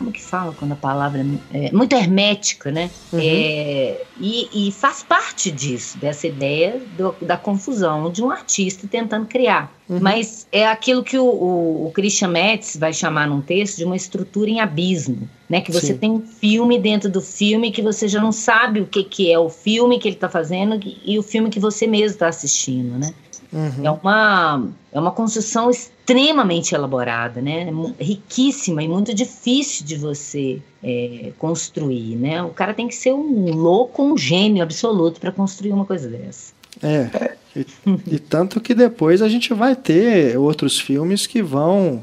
como que fala quando a palavra é, muito hermética, né? Uhum. É, e, e faz parte disso, dessa ideia do- da confusão de um artista tentando criar. Uhum. Mas é aquilo que o, o, o, Christian Metz vai chamar num texto de uma estrutura em abismo, né? Que você Sim. tem um filme dentro do filme que você já não sabe o que, que é o filme que ele está fazendo e o filme que você mesmo está assistindo, né? Uhum. É, uma, é uma construção extremamente elaborada, né? Riquíssima e muito difícil de você é, construir, né? O cara tem que ser um louco, um gênio absoluto para construir uma coisa dessa. É. E, e, tanto que depois a gente vai ter outros filmes que vão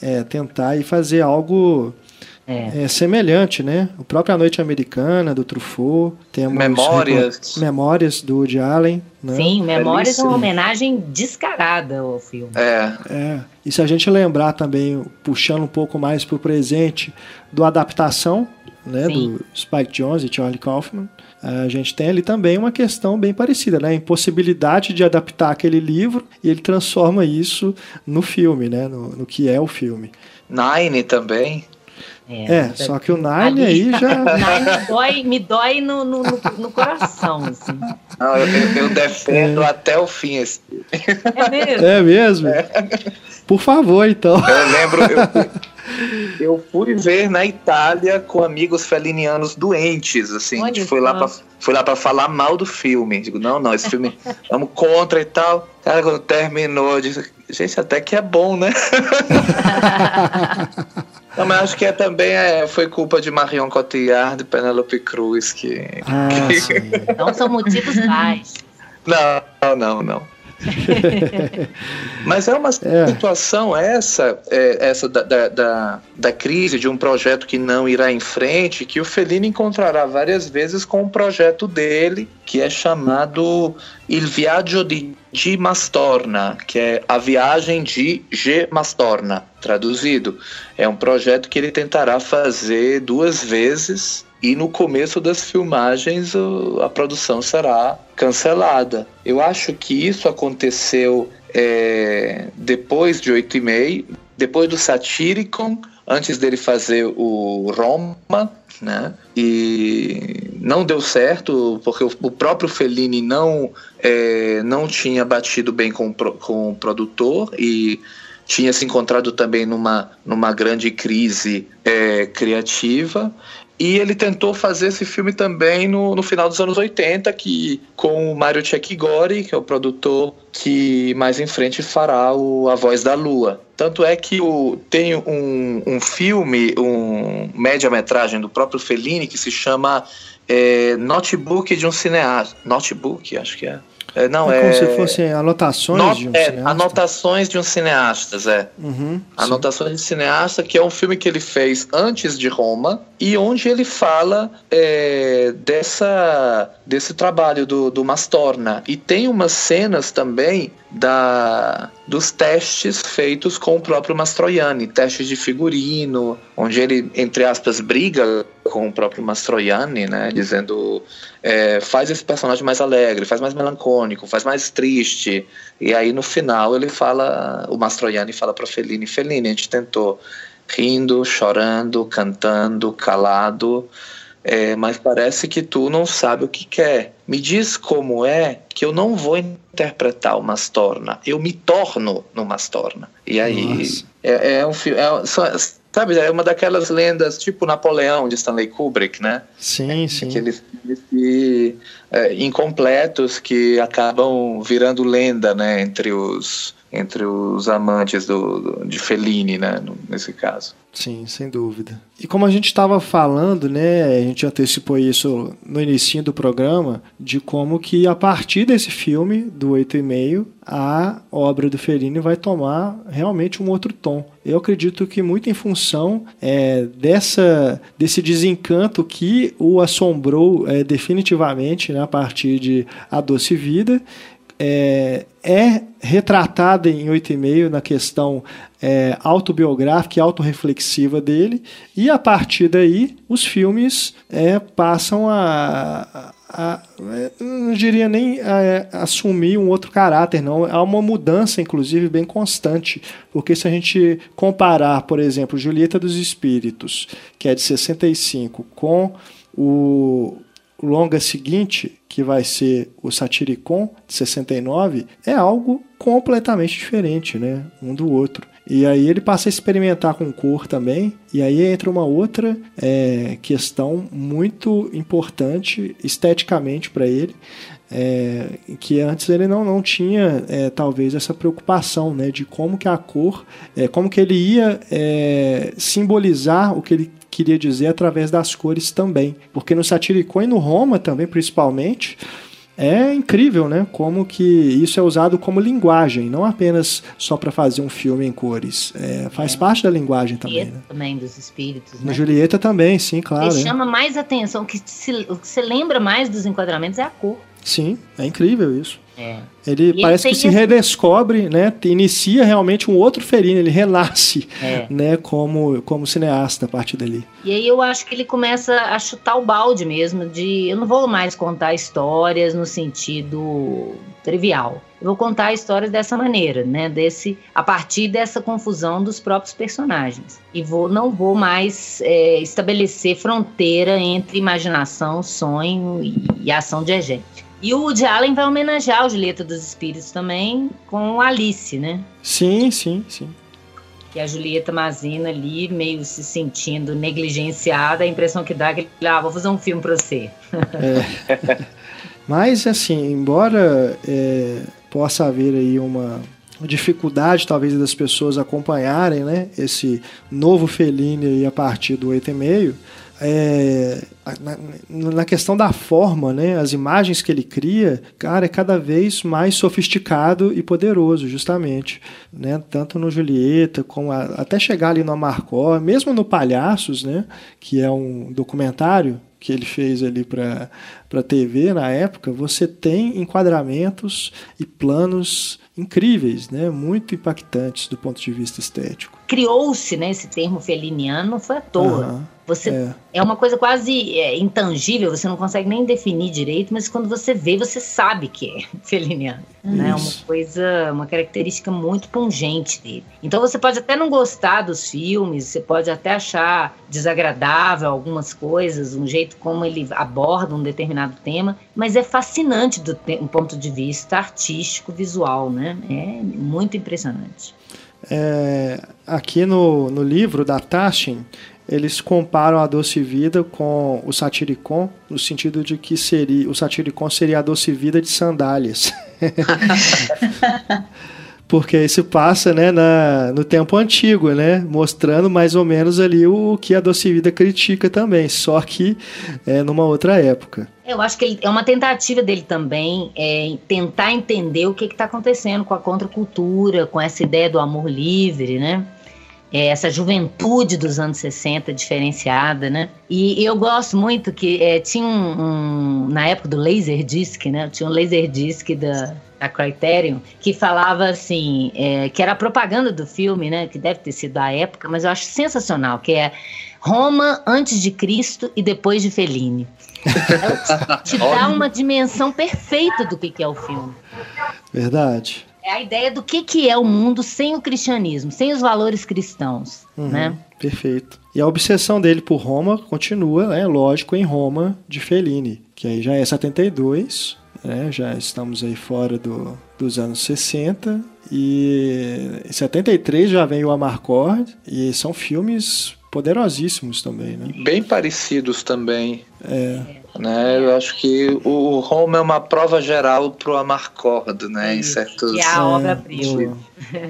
é, tentar e fazer algo é. É, semelhante, né? O próprio A Noite Americana, do Truffaut. Temos Memórias. Memórias, do Woody Allen. Né? Sim, Memórias é uma homenagem descarada ao filme. É. é. E se a gente lembrar também, puxando um pouco mais para o presente, do Adaptação, né? Do Spike Jones e Charlie Kaufman a gente tem ali também uma questão bem parecida, né? A impossibilidade de adaptar aquele livro e ele transforma isso no filme, né? No, no que é o filme. Nine também. É, é só que o Nine ali, aí já. Nine me dói, me dói no, no, no coração, assim. Não, eu, eu defendo é. até o fim esse. É mesmo? É mesmo? É. Por favor, então. Eu lembro, eu, eu fui ver na Itália com amigos felinianos doentes, assim. Olha, a gente foi lá, pra, foi lá pra falar mal do filme. Digo, não, não, esse filme vamos contra e tal. Cara, quando terminou, eu disse, gente, até que é bom, né? Não, mas acho que é também é, foi culpa de Marion Cotillard e Penelope Cruz que. Ah, que... Então são motivos mais. Não, não, não. Mas é uma é. situação essa, é, essa da, da, da, da, crise de um projeto que não irá em frente, que o Fellini encontrará várias vezes com um projeto dele, que é chamado Il Viaggio di G. Mastorna, que é a viagem de G. Mastorna, traduzido. É um projeto que ele tentará fazer duas vezes e no começo das filmagens a produção será cancelada. Eu acho que isso aconteceu é, depois de oito e meio, depois do Satyricon, antes dele fazer o Roma, né? E não deu certo porque o, próprio Fellini não é, não tinha batido bem com, com o produtor e tinha se encontrado também numa, numa grande crise é, criativa e ele tentou fazer esse filme também no, no final dos anos 80, que, com o Mario Cecchigori, que é o produtor que mais em frente fará o A Voz da Lua. Tanto é que o, tem um, um filme, um média-metragem do próprio Fellini, que se chama é, Notebook de um cineasta. Notebook, acho que é. É, não, é, é como se fossem anotações not, de um é, cineasta. Anotações de um cineasta, é. Uhum, anotações sim. de cineasta, que é um filme que ele fez antes de Roma e onde ele fala é, dessa, desse trabalho do, do Mastorna. E tem umas cenas também da, dos testes feitos com o próprio Mastroianni, testes de figurino, onde ele, entre aspas, briga com o próprio Mastroianni, né, dizendo é, faz esse personagem mais alegre, faz mais melancônico, faz mais triste, e aí no final ele fala, o Mastroianni fala para Fellini, Fellini, a gente tentou rindo, chorando, cantando, calado, é, mas parece que tu não sabe o que quer. Me diz como é que eu não vou interpretar o Mastorna, eu me torno no Mastorna. E aí é, é, um filme. É, sabe, é uma daquelas lendas tipo Napoleão de Stanley Kubrick, né? Sim, sim. Aqueles filmes é, incompletos que acabam virando lenda, né, entre os entre os amantes do, do, de Fellini, né, nesse caso. Sim, sem dúvida. E como a gente estava falando, né, a gente antecipou isso no início do programa, de como que a partir desse filme, do 8,5, a obra do Fellini vai tomar realmente um outro tom. Eu acredito que muito em função é, dessa, desse desencanto que o assombrou é, definitivamente né, a partir de A Doce Vida, é, é retratada em 8,5 na questão é, autobiográfica e autorreflexiva dele, e a partir daí os filmes é, passam a, a, a, não diria nem a, a, assumir um outro caráter, não. Há uma mudança, inclusive, bem constante, porque se a gente comparar, por exemplo, Julieta dos Espíritos, que é de 65, com o longa seguinte, que vai ser o Satiricon, de 69, é algo completamente diferente, né? Um do outro. E aí ele passa a experimentar com cor também, e aí entra uma outra é, questão muito importante esteticamente para ele, é, que antes ele não, não tinha é, talvez essa preocupação né, de como que a cor, é, como que ele ia é, simbolizar o que ele queria dizer através das cores também. Porque no Satiricon e no Roma também, principalmente, é incrível, né? Como que isso é usado como linguagem, não apenas só para fazer um filme em cores. É, faz é. parte da linguagem também. Julieta né? também dos espíritos. Né? Julieta também, sim, claro. O que é. chama mais atenção, que, se, o que você lembra mais dos enquadramentos é a cor. Sim, é incrível isso. É. Ele e parece ele que se esse... redescobre, né? Inicia realmente um outro Fellini, ele renasce, é. né? Como, como cineasta a partir dali. E aí eu acho que ele começa a chutar o balde mesmo de eu não vou mais contar histórias no sentido trivial. Eu vou contar histórias dessa maneira, né? Desse, a partir dessa confusão dos próprios personagens. E vou, não vou mais é, estabelecer fronteira entre imaginação, sonho e, e ação diegética. E o Woody Allen vai homenagear o Julieta dos Espíritos também com Alice, né? Sim, sim, sim. Que a Julieta Mazina ali, meio se sentindo negligenciada, a impressão que dá é que ele, ah, vou fazer um filme pra você. É. Mas, assim, embora é, possa haver aí uma dificuldade, talvez, das pessoas acompanharem, né, esse novo Fellini a partir do 8,5, é, na, na, questão da forma, né, as imagens que ele cria, cara, é cada vez mais sofisticado e poderoso, justamente, né, tanto no Julieta como a, até chegar ali no Amarcó, mesmo no Palhaços, né, que é um documentário que ele fez ali para para TV na época, você tem enquadramentos e planos incríveis, né, muito impactantes do ponto de vista estético. Criou-se, né, esse termo feliniano, não foi à toa. Uhum. Você é. é. uma coisa quase é, intangível, você não consegue nem definir direito, mas quando você vê, você sabe que é feliniano. Né? É uma coisa, uma característica muito pungente dele. Então você pode até não gostar dos filmes, você pode até achar desagradável algumas coisas, um jeito como ele aborda um determinado tema, mas é fascinante do, do ponto de vista artístico, visual, né? É muito impressionante. É, aqui no, no livro da Tashin, eles comparam a Doce Vida com o Satiricon, no sentido de que seria, o Satiricon seria a Doce Vida de sandálias. Porque isso passa né, na, no tempo antigo, né, mostrando mais ou menos ali o que a Doce Vida critica também, só que é, numa outra época. Eu acho que ele, é uma tentativa dele também é, tentar entender o que está acontecendo com a contracultura, com essa ideia do amor livre, né? É, essa juventude dos anos 60 diferenciada, né? E, eu gosto muito que é, tinha um, um, na época do Laserdisc, né? Tinha um Laserdisc da, da Criterion que falava assim, é, que era a propaganda do filme, né? Que deve ter sido da época, mas eu acho sensacional, que é Roma antes de Cristo e depois de Fellini. Te, te dá uma dimensão perfeita do que, que é o filme. Verdade. É a ideia do que, que é o mundo sem o cristianismo, sem os valores cristãos, uhum, né? Perfeito. E a obsessão dele por Roma continua, né, lógico, em Roma de Fellini, que aí já é 72, né, já estamos aí fora do, dos anos 60, e em 73 já vem o Amarcord, e são filmes poderosíssimos também, né? Bem parecidos também. É. Né? Eu acho que o Roma é uma prova geral para o Amarcord, né? Isso, em certos... Que é a obra-prima.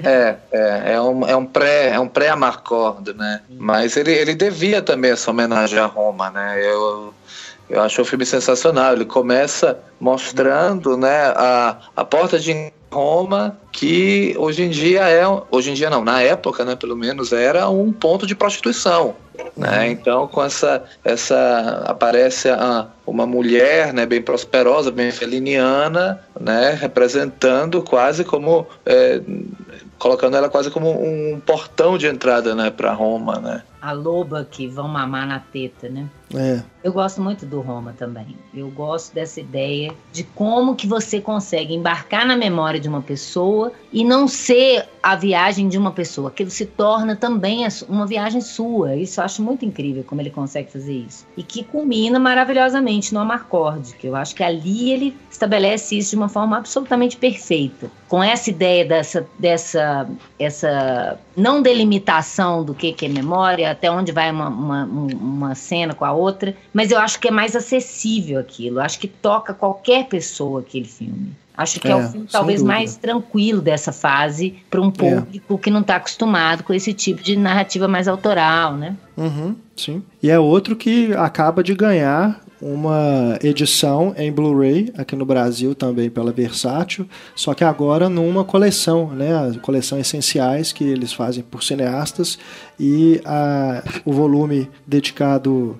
É, é, é um, é um pré é um pré Amarcord, né? Mas ele, ele devia também essa homenagem a Roma, né? Eu eu acho o filme sensacional. Ele começa mostrando, né, a, a porta de Roma, que hoje em dia é, hoje em dia não, na época, né, pelo menos era um ponto de prostituição, né? Então, com essa essa aparece a, uma mulher, né, bem prosperosa, bem feliniana, né, representando quase como é, colocando ela quase como um portão de entrada, né, para Roma, né? a loba que vão mamar na teta, né? É. Eu gosto muito do Roma também. Eu gosto dessa ideia de como que você consegue embarcar na memória de uma pessoa e não ser a viagem de uma pessoa, que se torna também uma viagem sua. Isso eu acho muito incrível como ele consegue fazer isso. E que culmina maravilhosamente no Amarcord, que eu acho que ali ele estabelece isso de uma forma absolutamente perfeita. Com essa ideia dessa, dessa essa não delimitação do que, que é memória, até onde vai uma, uma, uma cena com a outra, mas eu acho que é mais acessível aquilo. Acho que toca qualquer pessoa aquele filme. Acho que é, é o filme talvez dúvida. mais tranquilo dessa fase para um é. público é. que não está acostumado com esse tipo de narrativa mais autoral, né? Uhum, sim. E é outro que acaba de ganhar uma edição em Blu-ray aqui no Brasil também pela Versátil, só que agora numa coleção, né, a coleção essenciais que eles fazem por cineastas e a, o volume dedicado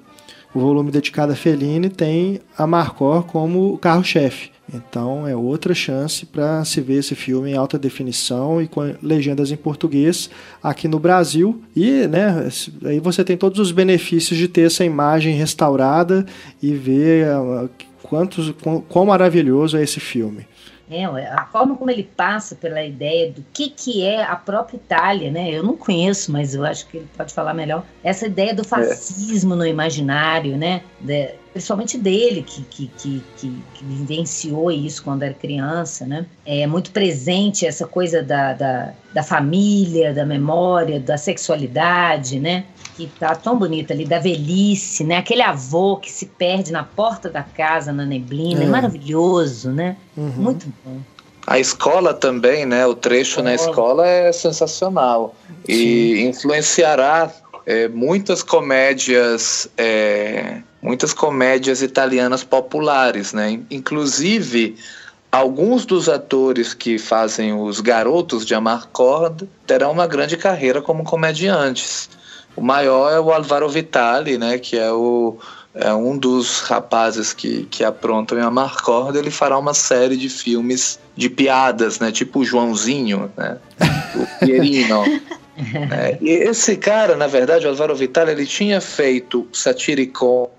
o volume dedicado a Fellini tem a Marcor como carro-chefe. Então é outra chance para se ver esse filme em alta definição e com legendas em português aqui no Brasil. E né, aí você tem todos os benefícios de ter essa imagem restaurada e ver uh, quantos, quão, quão maravilhoso é esse filme. É, a forma como ele passa pela ideia do que, que é a própria Itália, né? Eu não conheço, mas eu acho que ele pode falar melhor. Essa ideia do fascismo é. no imaginário, né? De, principalmente dele, que, que, que, que, que vivenciou isso quando era criança, né? É muito presente essa coisa da, da, da família, da memória, da sexualidade, né? Que tá tão bonita ali, da velhice, né? Aquele avô que se perde na porta da casa, na neblina, é, é maravilhoso, né? Uhum. Muito bom. A escola também, né? O trecho na escola é sensacional Sim. e influenciará é, muitas comédias, é, muitas comédias italianas populares, né? Inclusive alguns dos atores que fazem os garotos de Amarcord terão uma grande carreira como comediantes. O maior é o Álvaro Vitali, né, que é o é um dos rapazes que, que aprontam em Amarcord, ele fará uma série de filmes de piadas, né? Tipo o Joãozinho, né? O Pierino. é, e esse cara, na verdade, o Álvaro Vitali, ele tinha feito Satiricon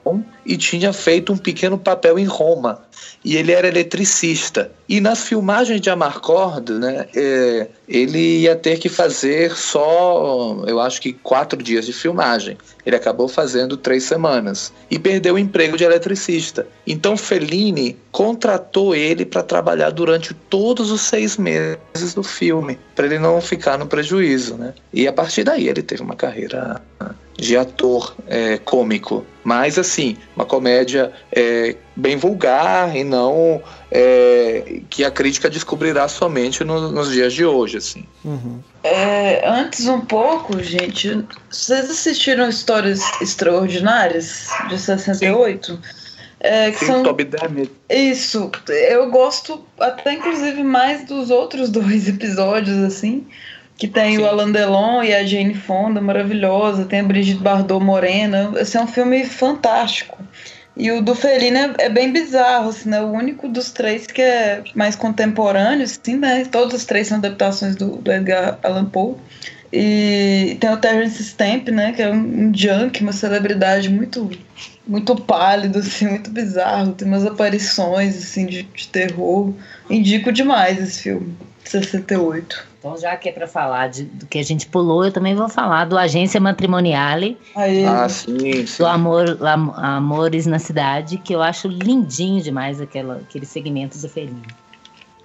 e tinha feito um pequeno papel em Roma e ele era eletricista. E nas filmagens de Amarcord, né, é, ele ia ter que fazer só, eu acho que quatro dias de filmagem. Ele acabou fazendo três semanas e perdeu o emprego de eletricista. Então Fellini contratou ele para trabalhar durante todos os seis meses do filme, para ele não ficar no prejuízo, né? E a partir daí ele teve uma carreira de ator é, cômico, mas assim, uma comédia é, bem vulgar e não é, que a crítica descobrirá somente no, nos dias de hoje, assim. Uhum. É, antes um pouco, gente, vocês assistiram Histórias Extraordinárias de 68? Sim. É, que Sim, são... Toby Isso, eu gosto até inclusive mais dos outros dois episódios, assim, que tem Sim. o Alain Delon e a Jane Fonda, maravilhosa, tem a Brigitte Bardot morena. Esse é um filme fantástico. E o do Fellini é, é, bem bizarro, assim, né? O único dos três que é mais contemporâneo, assim, né? Todos os três são adaptações do, do Edgar Allan Poe. E tem o Terence Stamp, né? Que é um, um junk, uma celebridade muito muito pálido, assim, muito bizarro. Tem umas aparições, assim, de, de terror. Indico demais esse filme, 68. Então, já que é para falar de, do que a gente pulou, eu também vou falar do Agência Matrimoniale. Ah, sim, sim. Do Amor, Amores na Cidade, que eu acho lindinho demais aquela, aquele segmento do Fellini.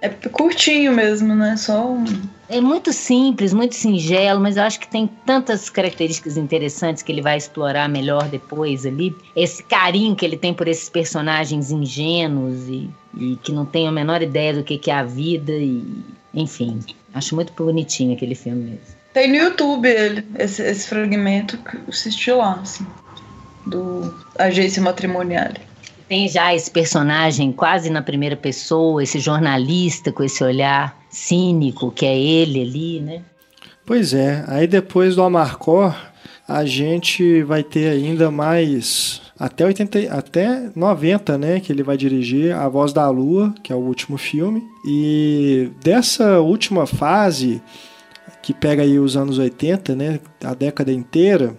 É curtinho mesmo, né? Só um... É muito simples, muito singelo, mas eu acho que tem tantas características interessantes que ele vai explorar melhor depois ali. Esse carinho que ele tem por esses personagens ingênuos e, e que não tem a menor ideia do que, que é a vida e enfim. Acho muito bonitinho aquele filme mesmo. Tem no YouTube ele, esse, esse fragmento que eu assisti lá, assim, do Agência Matrimonial. Tem já esse personagem quase na primeira pessoa, esse jornalista com esse olhar cínico que é ele ali, né? Pois é, aí depois do Amarcor, a gente vai ter ainda mais até 80, até 90, né, que ele vai dirigir A Voz da Lua, que é o último filme. E dessa última fase que pega aí os anos 80, né, a década inteira,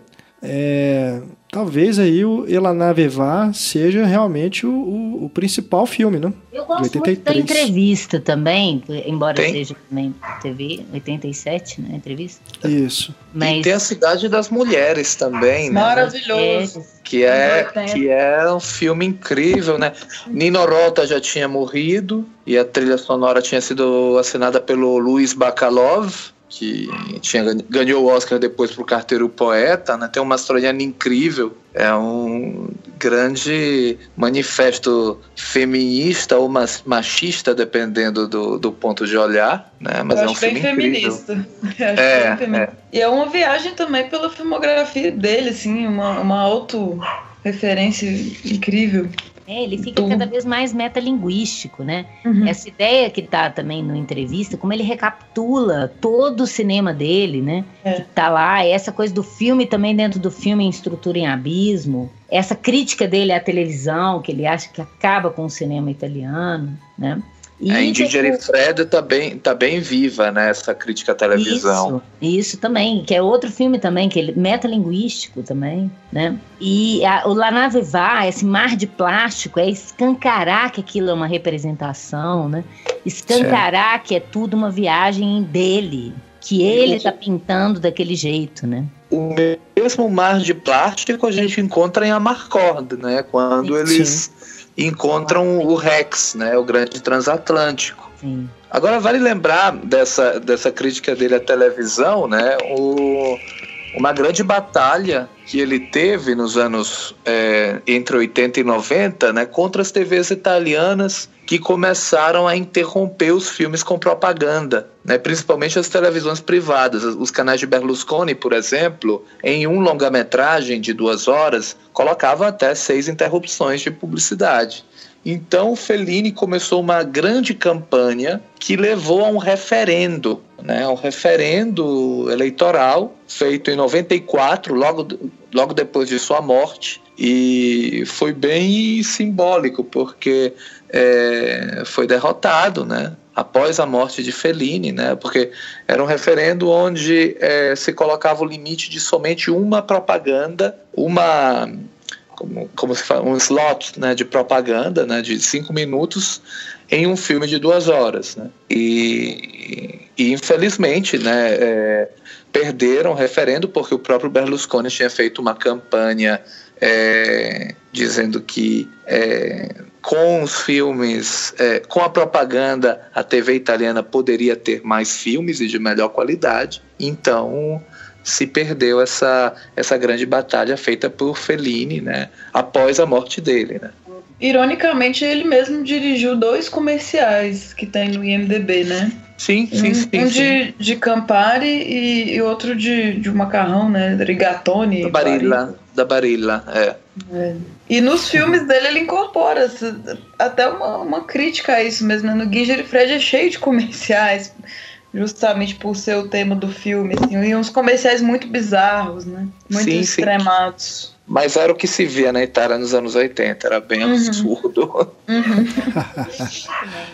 é, talvez aí o Elanavevá seja realmente o, o, o, principal filme, né? Eu gosto muito da entrevista também, embora tem? seja também TV 87, né? Entrevista. Isso. Mas... E tem a Cidade das Mulheres também, né? Maravilhoso. Que é, que é um filme incrível, né? Nino Rota já tinha morrido e a trilha sonora tinha sido assinada pelo Luiz Bacalov que tinha, ganhou o Oscar depois por Carteiro Poeta, né? Tem uma mastroianna incrível, é um grande manifesto feminista ou machista, dependendo do, do ponto de olhar, né? Mas Eu é um filme feminista. É, é. E é uma viagem também pela filmografia dele, assim, uma, uma auto-referência incrível. É, ele fica cada vez mais metalinguístico, né? Uhum. Essa ideia que tá também no entrevista, como ele recapitula todo o cinema dele, né? É. Que tá lá, essa coisa do filme também dentro do filme em estrutura em abismo, essa crítica dele à televisão, que ele acha que acaba com o cinema italiano, né? E é, em Ginger e Fred tá bem, tá bem viva, né, essa crítica à televisão. Isso, isso também, que é outro filme também, que ele metalinguístico também, né? E a, o La Nave Va, esse mar de plástico, é escancarar que aquilo é uma representação, né? Escancarar certo. que é tudo uma viagem dele, que ele está pintando daquele jeito, né? O mesmo mar de plástico a gente encontra em Amarcord, né? Quando Sim. eles encontram o Rex, né, o grande transatlântico. Sim. Agora vale lembrar dessa, dessa crítica dele à televisão, né, o, uma grande batalha que ele teve nos anos é, entre 80 e 90 né, contra as TVs italianas que começaram a interromper os filmes com propaganda, né, principalmente as televisões privadas. Os canais de Berlusconi, por exemplo, em um longa-metragem de duas horas, colocavam até seis interrupções de publicidade. Então, Fellini começou uma grande campanha que levou a um referendo, né, um referendo eleitoral feito em 94, logo, logo depois de sua morte, e foi bem simbólico, porque é, foi derrotado, né? Após a morte de Fellini, né? Porque era um referendo onde é, se colocava o limite de somente uma propaganda, uma como, como se fala, um slot né, de propaganda né, de cinco minutos em um filme de duas horas. Né? E, e infelizmente né, é, perderam o referendo porque o próprio Berlusconi tinha feito uma campanha é, dizendo que é, com os filmes, é, com a propaganda, a TV italiana poderia ter mais filmes e de melhor qualidade. Então se perdeu essa, essa grande batalha feita por Fellini, né, após a morte dele, né. Ironicamente, ele mesmo dirigiu dois comerciais que tem no IMDB, né? Sim, sim, um, sim. Um sim. De, de Campari e, e, outro de, de macarrão, né? Rigatoni. Da Barilla, da Barilla, é. é. E nos filmes dele ele incorpora até uma, uma crítica a isso mesmo. Né? No Ginger e Fred é cheio de comerciais justamente por ser o tema do filme, assim, e uns comerciais muito bizarros, né? Muito sim, extremados. Sim. Mas era o que se via na Itália nos anos 80, era bem uhum. absurdo. Uhum.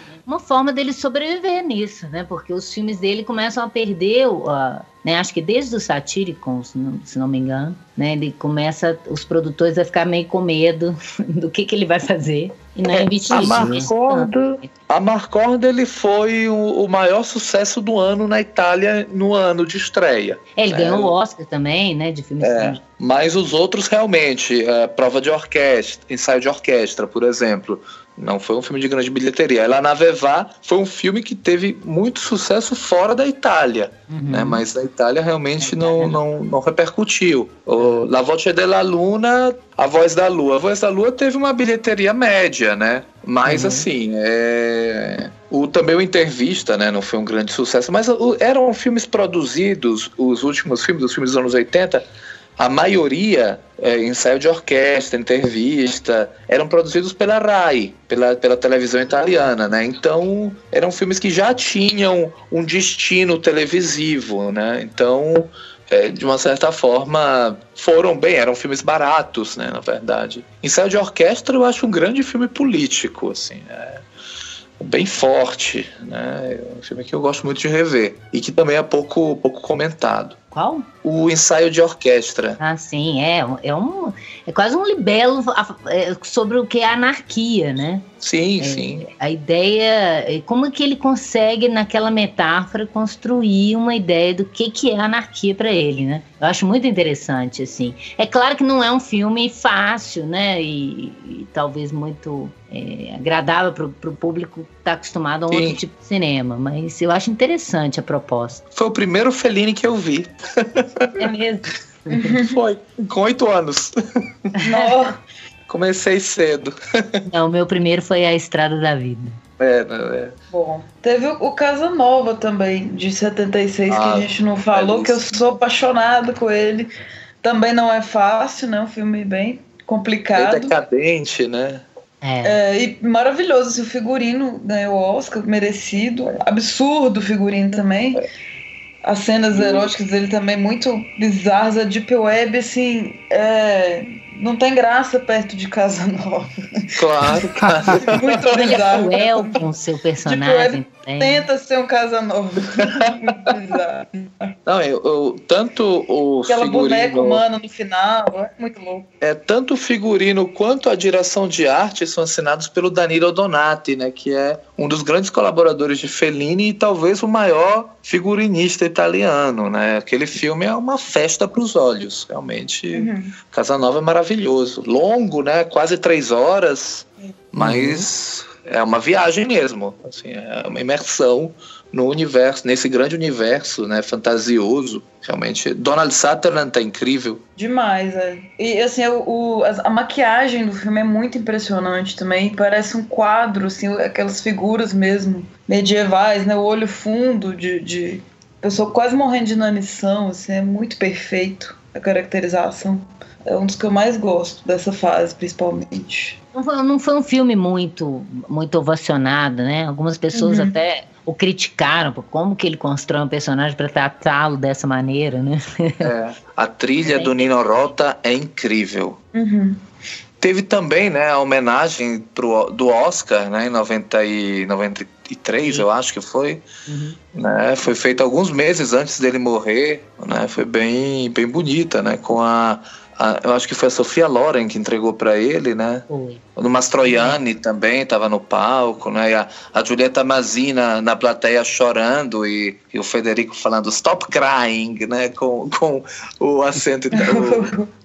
Uma forma dele sobreviver nisso, né? Porque os filmes dele começam a perder, uh, né? Acho que desde o Satyricon, se não, se não me engano, né? Ele começa, os produtores a ficar meio com medo do que, que ele vai fazer. E não é, é a Marcord, a Marcord ele foi o, o, maior sucesso do ano na Itália no ano de estreia. É, ele né? ganhou o Oscar também, né, de filme é, Mas os outros realmente, é, prova de orquestra, ensaio de orquestra, por exemplo, não foi um filme de grande bilheteria. Lá na Vevá foi um filme que teve muito sucesso fora da Itália, uhum. né? Mas na Itália realmente não, não, não repercutiu. O La Voce della Luna, A Voz da Lua. A Voz da Lua teve uma bilheteria média, né? Mas uhum. assim, é... o, também o Intervista, né? Não foi um grande sucesso. Mas o, eram filmes produzidos, os últimos filmes, os filmes dos anos 80 a maioria, é, ensaio de orquestra, entrevista, eram produzidos pela RAI, pela, pela televisão italiana, né? Então, eram filmes que já tinham um destino televisivo, né? Então, é, de uma certa forma, foram bem, eram filmes baratos, né? Na verdade. Ensaio de orquestra eu acho um grande filme político, assim, é bem forte, né? É um filme que eu gosto muito de rever e que também é pouco, pouco comentado. Qual? O ensaio de orquestra. Ah, sim, é, é, um, é quase um libelo é, sobre o que é anarquia, né? Sim, é, sim. A ideia, é, como é que ele consegue naquela metáfora construir uma ideia do que, que é anarquia para ele, né? Eu acho muito interessante, assim. É claro que não é um filme fácil, né? E, e talvez muito é, agradável para o público está acostumado a um Sim. outro tipo de cinema, mas eu acho interessante a proposta. Foi o primeiro Fellini que eu vi. É mesmo? Foi, com oito anos. Comecei cedo. Não, o meu primeiro foi A Estrada da Vida. É, não é. Bom, teve o Casa Nova também, de 76, ah, que a ah, gente não falou, é que eu sou apaixonado com ele. Também não é fácil, né? Um filme bem complicado. Bem decadente, né? É. é. e maravilhoso, assim, o figurino ganhou o Oscar, merecido. Absurdo o figurino também. As cenas eróticas dele também muito bizarras. A Deep Web, assim, é, não tem graça perto de Casa Nova. Claro, claro. muito Ele é cruel com o seu personagem. Tenta ser um Casanova. muito bizarro. Não, eu, eu, tanto o Aquela figurino... boneca humana no final, é muito louco. É, tanto o figurino quanto a direção de arte são assinados pelo Danilo Donati, né, que é um dos grandes colaboradores de Fellini e talvez o maior figurinista italiano, né? Aquele filme é uma festa para os olhos, realmente. Uhum. Casanova é maravilhoso, longo, né? Quase três horas, mas uhum. É uma viagem mesmo, assim, é uma imersão no universo, nesse grande universo, né, fantasioso. Realmente, Donald Sutherland tá incrível. Demais, é. E assim, o, a, maquiagem do filme é muito impressionante também. Parece um quadro, assim, aquelas figuras mesmo medievais, né? O olho fundo de, de pessoa quase morrendo de inanição, assim, é muito perfeito a caracterização. É um dos que eu mais gosto dessa fase, principalmente. Não foi, não foi um filme muito, muito ovacionado, né? Algumas pessoas uhum. até o criticaram por como que ele constrói um personagem para tratá-lo dessa maneira, né? É, a trilha é. do Nino Rota é incrível. Uhum. Teve também, né, a homenagem pro, do Oscar, né, em 90 e 93, Sim. eu acho que foi. Uhum. Né, foi feita alguns meses antes dele morrer, né, foi bem, bem bonita, né, com a a, eu acho que foi a Sofia Loren que entregou para ele, né? O Mastroianni também estava no palco, né? E a, a Julieta Mazina na plateia chorando e, e, o Federico falando stop crying, né? Com, com o acento,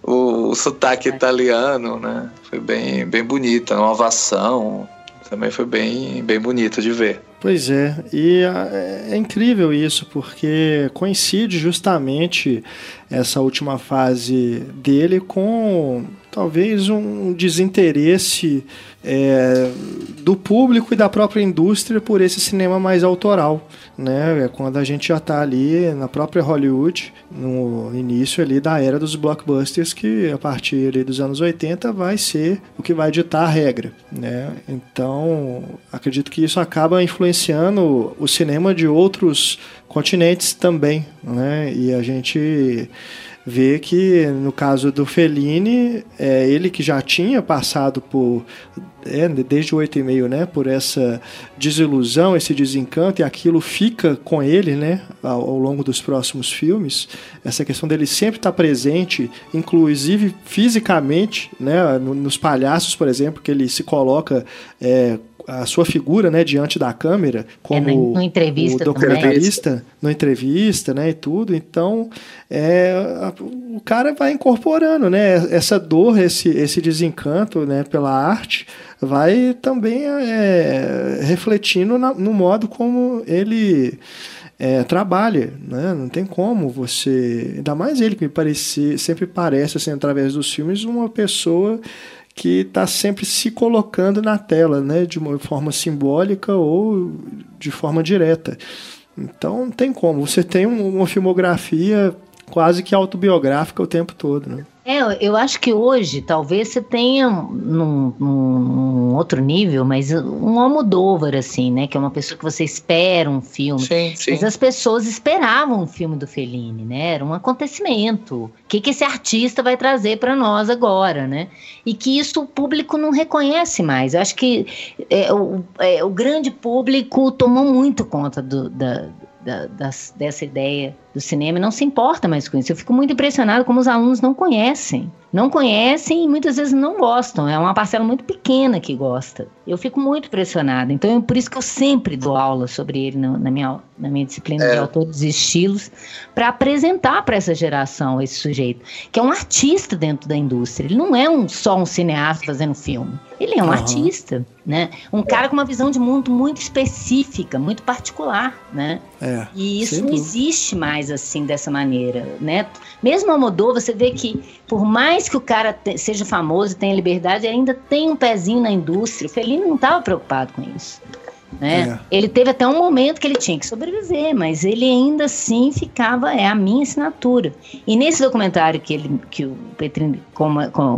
o, o, o sotaque italiano, né? Foi bem, bem bonita, uma ovação. Também foi bem, bem bonito de ver. Pois é, e é, é incrível isso, porque coincide justamente essa última fase dele com talvez um desinteresse é, do público e da própria indústria por esse cinema mais autoral, né? É quando a gente já está ali na própria Hollywood, no início ali da era dos blockbusters, que a partir dos anos 80 vai ser o que vai ditar a regra, né? Então, acredito que isso acaba influenciando o cinema de outros continentes também, né? E a gente vê que no caso do Fellini, é ele que já tinha passado por é, desde o 8,5, né, por essa desilusão, esse desencanto, e aquilo fica com ele né, ao, ao longo dos próximos filmes. Essa questão dele sempre estar tá presente, inclusive fisicamente, né, nos palhaços, por exemplo, que ele se coloca é, a sua figura, né, diante da câmera, como é, no, entrevista o documentarista, no entrevista, né, e tudo. Então, é, a, o cara vai incorporando, né, essa dor, esse, esse desencanto, né, pela arte, vai também é, refletindo na, no modo como ele é, trabalha, né? Não tem como você, ainda mais ele que me parece, sempre parece assim através dos filmes uma pessoa que está sempre se colocando na tela, né, de uma forma simbólica ou de forma direta. Então não tem como. Você tem uma filmografia quase que autobiográfica o tempo todo, né? É, eu acho que hoje talvez você tenha num, num outro nível, mas um Almodóvar, assim, né? Que é uma pessoa que você espera um filme. Sim, sim. Mas as pessoas esperavam um filme do Fellini, né? Era um acontecimento. O que, que esse artista vai trazer para nós agora, né? E que isso o público não reconhece mais. Eu acho que é, o, é, o grande público tomou muito conta do, da, da, das, dessa ideia do cinema não se importa mais com isso. Eu fico muito impressionado como os alunos não conhecem. Não conhecem e muitas vezes não gostam. É uma parcela muito pequena que gosta. Eu fico muito impressionada. Então, é por isso que eu sempre dou aula sobre ele na, na minha, na minha disciplina é. de autores e estilos, para apresentar para essa geração esse sujeito, que é um artista dentro da indústria. Ele não é um, só um cineasta fazendo filme. Ele é um uhum. artista, né? Um cara com uma visão de mundo muito específica, muito particular, né? É, e isso não existe mais assim dessa maneira, né? Mesmo a Modô, você vê que por mais que o cara te, seja famoso tenha liberdade, ainda tem um pezinho na indústria. O Felino não estava preocupado com isso. Né? É. Ele teve até um momento que ele tinha que sobreviver, mas ele ainda assim ficava, é a minha assinatura. E nesse documentário que, ele, que o Petrini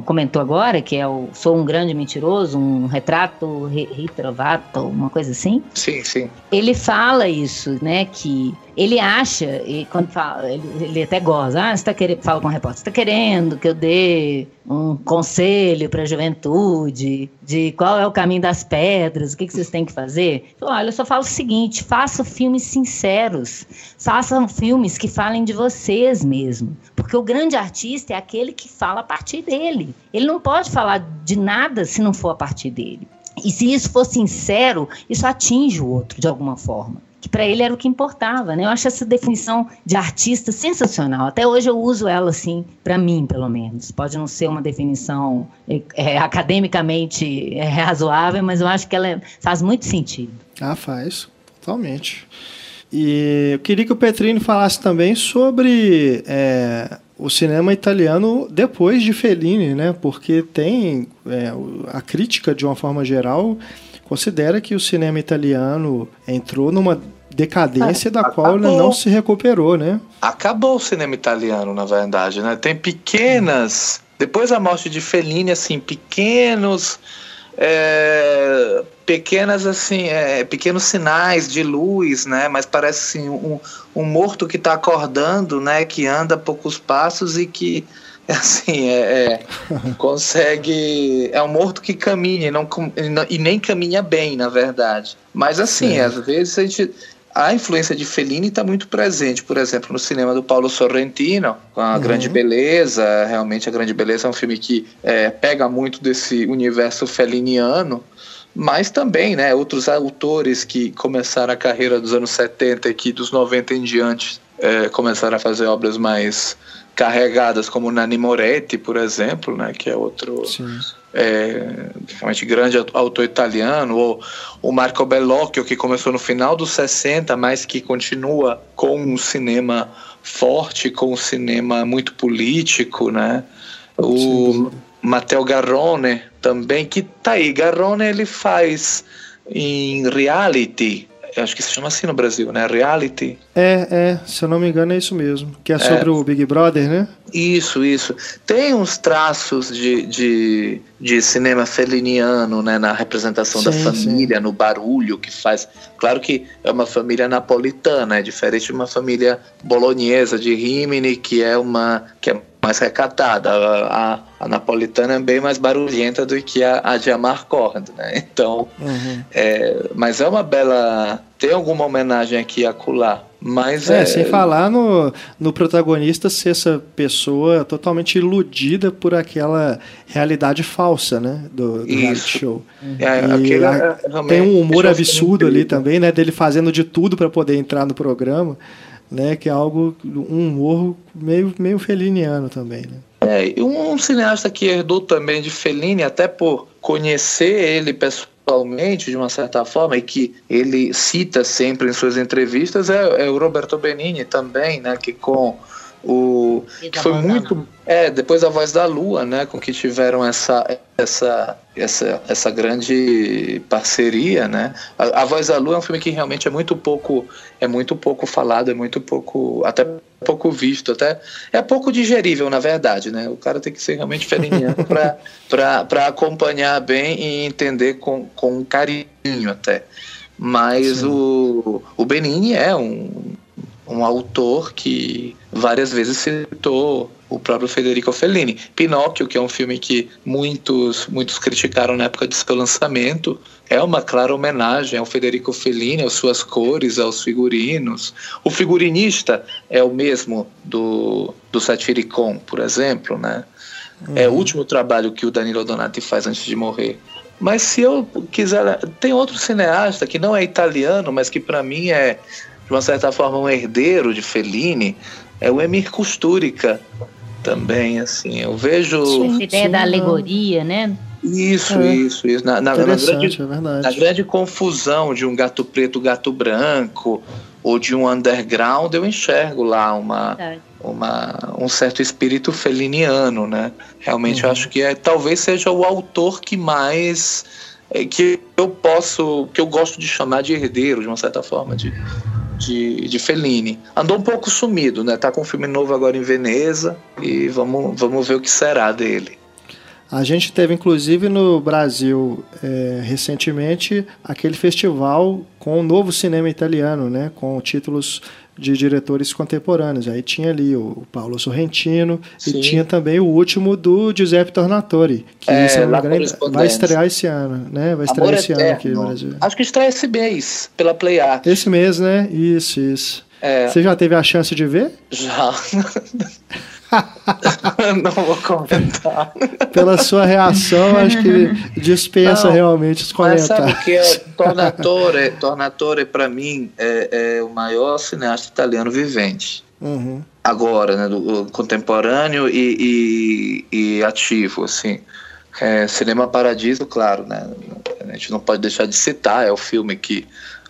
comentou agora, que é o Sou um Grande Mentiroso, um retrato retrovato, uma coisa assim. Sim, sim. Ele fala isso, né, que ele acha, e quando fala, ele, ele até goza, ah, você tá querendo, fala com o repórter, você tá querendo que eu dê um conselho para a juventude de qual é o caminho das pedras, o que, que vocês têm que fazer? Olha, eu só falo o seguinte: façam filmes sinceros, façam filmes que falem de vocês mesmo. Porque o grande artista é aquele que fala a partir dele. Ele não pode falar de nada se não for a partir dele. E se isso for sincero, isso atinge o outro de alguma forma que para ele era o que importava, né? Eu acho essa definição de artista sensacional. Até hoje eu uso ela assim, para mim, pelo menos. Pode não ser uma definição é, é, academicamente é, razoável, mas eu acho que ela é, faz muito sentido. Ah, faz, totalmente. E eu queria que o Petrini falasse também sobre é, o cinema italiano depois de Fellini, né? Porque tem a crítica de uma forma geral considera que o cinema italiano entrou numa decadência é, da qual ele não se recuperou, né? Acabou o cinema italiano, na verdade, né? Tem pequenas, depois da morte de Fellini, assim, pequenos é, pequenas assim é, pequenos sinais de luz né mas parece assim um, um morto que está acordando né que anda poucos passos e que assim, é, é consegue. É um morto que caminha e, não, e nem caminha bem, na verdade. Mas assim, Sim. às vezes a gente. A influência de Fellini está muito presente, por exemplo, no cinema do Paulo Sorrentino, com a uhum. Grande Beleza. Realmente, a Grande Beleza é um filme que é, pega muito desse universo feliniano, mas também, né, outros autores que começaram a carreira dos anos 70 e que dos 90 em diante é, começaram a fazer obras mais carregadas, como Nani Moretti, por exemplo, né, que é outro é, realmente grande autor italiano, ou o Marco Bellocchio, que começou no final dos 60, mas que continua com um cinema forte, com um cinema muito político, né? O Matteo Garrone também, que tá aí. Garrone ele faz em reality, acho que se chama assim no Brasil, né? Reality. É, é, se eu não me engano é isso mesmo. Que é sobre é. o Big Brother, né? Isso, isso. Tem uns traços de, de, de cinema feliniano, né? Na representação sim, da família, sim. no barulho que faz. Claro que é uma família napolitana, é diferente de uma família bolonhesa de Rimini, que é uma. que é mais recatada. A, a, a, napolitana é bem mais barulhenta do que a, a de Amarcord, né? Então, uhum. é, mas é uma bela. Tem alguma homenagem aqui a Cular. Mas é, é, sem falar no, no protagonista ser essa pessoa totalmente iludida por aquela realidade falsa, né? Do, do reality show. É, a, é, tem um humor absurdo ali também, né? Dele fazendo de tudo para poder entrar no programa né? Que é algo, um humor meio, meio feliniano também, né? É, e um cineasta que herdou também de Fellini, até por conhecer ele pessoalmente, de uma certa forma, e que ele cita sempre em suas entrevistas, é, é o Roberto Benini também, né? Que com o que foi muito é depois a voz da lua né com que tiveram essa essa essa essa grande parceria né. A, a, voz da lua é um filme que realmente é muito pouco é muito pouco falado é muito pouco até pouco visto até é pouco digerível na verdade né. O cara tem que ser realmente feliniano para para acompanhar bem e entender com, com carinho até. Mas o, o Benini é um um autor que várias vezes citou o próprio Federico Fellini. Pinóquio, que é um filme que muitos, muitos criticaram na época de seu lançamento, é uma clara homenagem ao Federico Fellini, às suas cores, aos figurinos. O figurinista é o mesmo do, do Satiricon, por exemplo, né? Uhum. É o uhum. último trabalho que o Danilo Donati faz antes de morrer. Mas se eu quiser, tem outro cineasta que não é italiano, mas que para mim é de uma certa forma um herdeiro de Fellini, é o Emir Kusturica também, assim, eu vejo... Sim, ideia sim, da alegoria, né? Isso, é. isso, isso. Na, na, na, grande, é na grande confusão de um gato preto, gato branco, ou de um underground, eu enxergo lá uma, uma, um certo espírito feliniano, né? Realmente uhum. eu acho que é, talvez seja o autor que mais é, que eu posso, que eu gosto de chamar de herdeiro, de uma certa forma, de, de, de Fellini. Andou um pouco sumido, né? Tá com um filme novo agora em Veneza e vamos, vamos ver o que será dele. A gente teve, inclusive, no Brasil, é, recentemente, aquele festival com o novo cinema italiano, né? Com títulos de diretores contemporâneos. Aí tinha ali o Paulo Sorrentino Sim. e tinha também o último do Giuseppe Tornatori, que é, se vai estrear esse ano, né? Vai estrear Amor esse Eterno. ano aqui no Brasil. Acho que estreia esse mês, pela Play Art. Esse mês, né? Isso, isso. É. Você já teve a chance de ver? Já. não vou comentar. Pela sua reação, acho que dispensa não, realmente os comentários. Mas sabe que é, Tornatore, Tornatore para mim é, é, o maior cineasta italiano vivente. Uhum. Agora, né, do, contemporâneo e, e, e, ativo, assim. É, Cinema Paradiso, claro, né? A gente não pode deixar de citar, é o filme que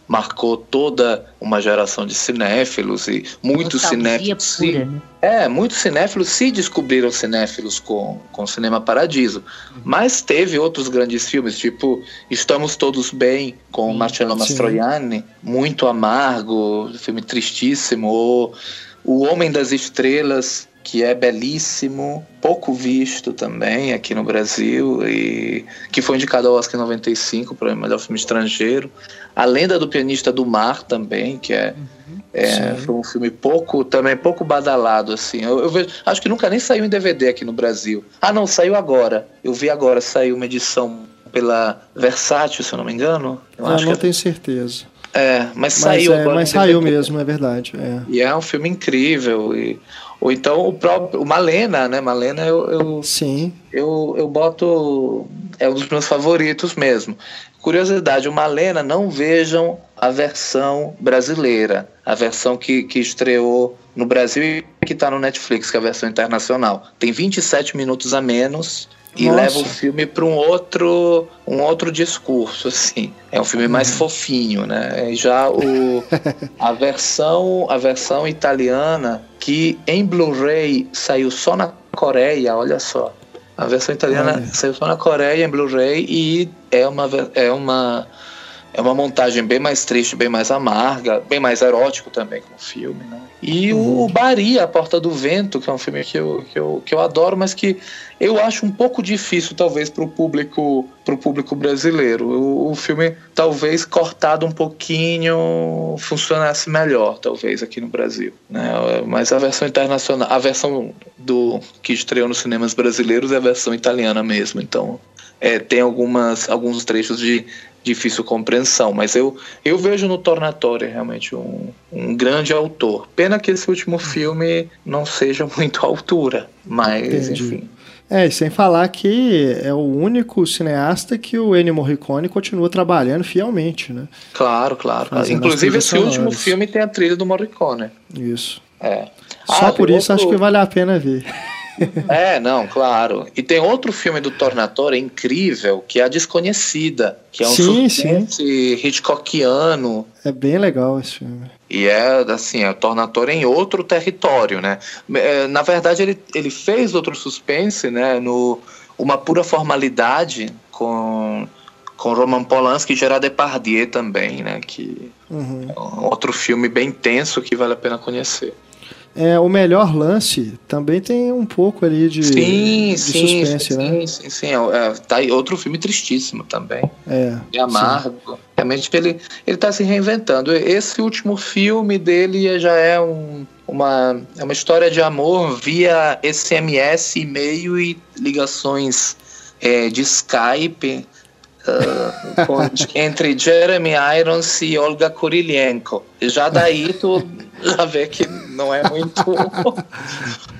marcou toda uma geração de cinéfilos e muitos cinéfilos se, né? é muitos cinéfilos se descobriram cinéfilos com com Cinema Paradiso uhum. mas teve outros grandes filmes tipo Estamos Todos Bem com sim, Marcello Mastroianni muito amargo filme tristíssimo ou O Homem das Estrelas que é belíssimo, pouco visto também aqui no Brasil e que foi indicado ao Oscar 95 para o melhor filme estrangeiro. A Lenda do Pianista do Mar também, que é, uhum, é foi um filme pouco também pouco badalado assim. Eu, eu vejo, acho que nunca nem saiu em DVD aqui no Brasil. Ah, não, saiu agora. Eu vi agora, saiu uma edição pela Versátil, se eu não me engano. Eu ah, não que... tenho certeza. É, mas, mas saiu é, agora. Mas saiu mesmo, é verdade. É. E é um filme incrível. E ou então o próprio. O Malena, né? Malena eu, eu. Sim. Eu, eu boto. É um dos meus favoritos mesmo. Curiosidade, o Malena, não vejam a versão brasileira, a versão que, que estreou no Brasil e que está no Netflix, que é a versão internacional. Tem 27 minutos a menos e Nossa. leva o filme para um outro um outro discurso assim é um filme mais uhum. fofinho né e já o a versão a versão italiana que em Blu-ray saiu só na Coreia olha só a versão italiana Olha. saiu só na Coreia em Blu-ray e é uma é uma é uma montagem bem mais triste, bem mais amarga, bem mais erótico também como filme, né? E uhum. o Bari, A Porta do Vento, que é um filme que eu, que eu, que eu adoro, mas que eu acho um pouco difícil, talvez, para o público, pro público brasileiro. O, o, filme, talvez, cortado um pouquinho, funcionasse melhor, talvez, aqui no Brasil. Né? Mas a versão internacional, a versão do que estreou nos cinemas brasileiros é a versão italiana mesmo, então é, tem algumas, alguns trechos de difícil compreensão, mas eu, eu vejo no Tornatore realmente um, um grande autor. Pena que esse último filme não seja muito à altura, mas Entendi. enfim. É, e sem falar que é o único cineasta que o Ennio Morricone continua trabalhando fielmente, né? Claro, claro. Inclusive esse sonoras. último filme tem a trilha do Morricone. Isso. É. Só ah, por isso outro... acho que vale a pena ver. É, não, claro. E tem outro filme do Tornatore incrível, que é A Desconhecida, que é um sim, suspense Hitchcockiano. É bem legal esse filme. E é, assim, é o Tornatore em outro território, né? É, na verdade, ele, ele fez outro suspense, né, no Uma Pura Formalidade, com com Roman Polanski e Gerard Depardieu também, né? Que uhum. é um outro filme bem tenso que vale a pena conhecer. É, o melhor lance também tem um pouco ali de, sim, de sim, suspense, sim, né? Sim, sim, sim. É, tá aí outro filme tristíssimo também. É. E amargo. Sim. Realmente ele, ele tá se reinventando. Esse último filme dele já é um, uma, é uma história de amor via SMS, e-mail e ligações é, de Skype uh, com, entre Jeremy Irons e Olga Kurilenko. E já daí tu já vê que não é muito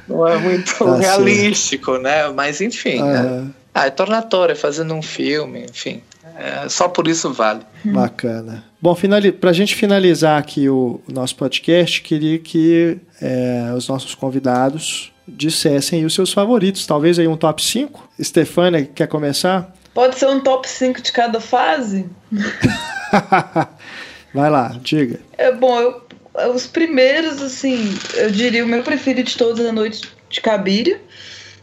não é muito tá realístico, sim. né? Mas enfim, uhum. né? ah, é tornatório, fazendo um filme, enfim. É, só por isso vale. Bacana. Bom, para a gente finalizar aqui o, o nosso podcast, queria que é, os nossos convidados dissessem os seus favoritos. Talvez aí um top 5. Stefania, quer começar? Pode ser um top 5 de cada fase? Vai lá, diga. É bom, eu, os primeiros, assim, eu diria o meu preferido de todas a noite de Cabiria.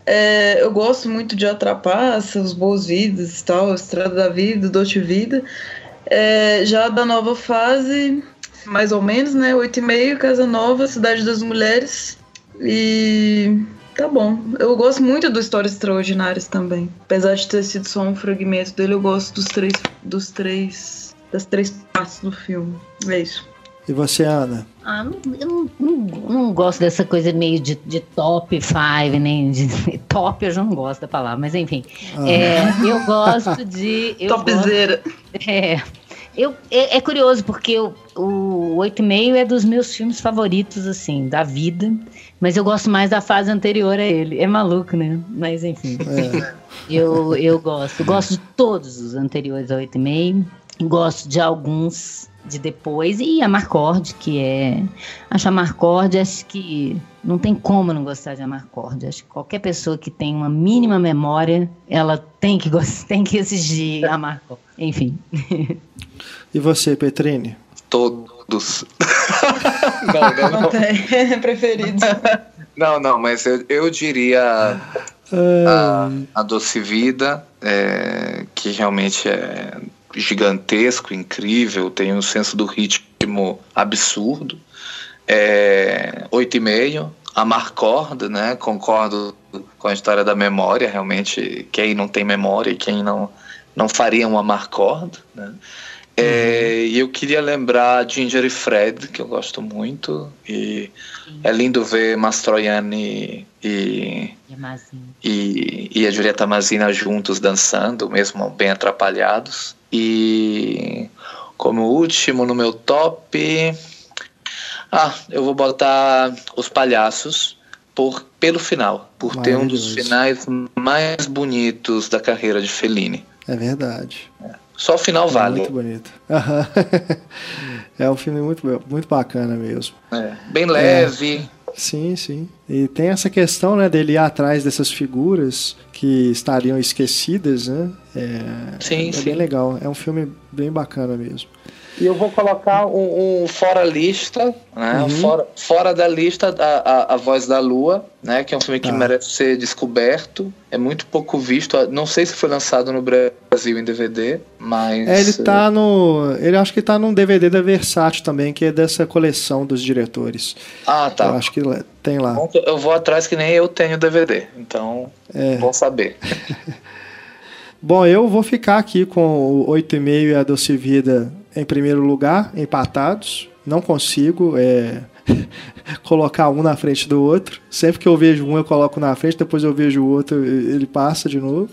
É, eu gosto muito de Atrapassa, Os Boas Vidas e tal, Estrada da Vida, Doce Vida. É, já da nova fase, mais ou menos, né? 8,5, Casa Nova, Cidade das Mulheres. E tá bom. Eu gosto muito do Histórias Extraordinárias também. Apesar de ter sido só um fragmento dele, eu gosto dos três, dos três, das três partes do filme. É isso. E você, Ana? Ah, eu não, não, não, gosto dessa coisa meio de, de top five, nem de top, eu já não gosto da palavra, mas enfim. Ah. É, eu gosto de. Topzera. É. Eu, é, é, curioso, porque eu, o Oito e Meio é dos meus filmes favoritos, assim, da vida. Mas eu gosto mais da fase anterior a ele. É maluco, né? Mas enfim. É. Eu, eu gosto. Gosto de todos os anteriores ao Oito e Meio. Gosto de alguns de depois e a Marcord, que é. Acho a Marcord, acho que não tem como não gostar de Amarcord. Acho que qualquer pessoa que tem uma mínima memória, ela tem que, tem que exigir Amarcord. Enfim. E você, Petrine? Todos. não, não, não. tem preferidos. Não, não, mas eu, eu diria a, a Doce Vida, é, que realmente é gigantesco, incrível, tem um senso do ritmo absurdo. É, oito e meio, a Marcord, né? Concordo com a história da memória, realmente quem não tem memória e quem não não faria uma Marcord, né? É, uhum. E eu queria lembrar Ginger e Fred, que eu gosto muito. E é lindo ver Mastroianni e, e, e, a Julieta Mazina juntos dançando, mesmo bem atrapalhados. E como último no meu top. Ah, eu vou botar Os Palhaços por, pelo final, por ter um dos finais mais bonitos da carreira de Fellini. É verdade. É. Só o final é vale. Muito bonito. é um filme muito, muito bacana mesmo. É, bem leve. É. Sim, sim. E tem essa questão, né, dele ir atrás dessas figuras que estariam esquecidas, né? É, sim, é sim. bem legal. É um filme bem bacana mesmo. E eu vou colocar um, um fora lista, né? Uhum. Fora, fora da lista a, a, a, Voz da Lua, né? Que é um filme que tá. merece ser descoberto. É muito pouco visto. Não sei se foi lançado no Brasil em DVD, mas. É, ele tá no. Ele acho que tá num DVD da Versátil também, que é dessa coleção dos diretores. Ah, tá. Eu acho que tem lá. Eu vou atrás que nem eu tenho DVD, então é. vou saber. Bom, eu vou ficar aqui com o 8,5 e a Doce Vida em primeiro lugar, empatados. Não consigo é, colocar um na frente do outro. Sempre que eu vejo um, eu coloco na frente, depois eu vejo o outro, ele passa de novo.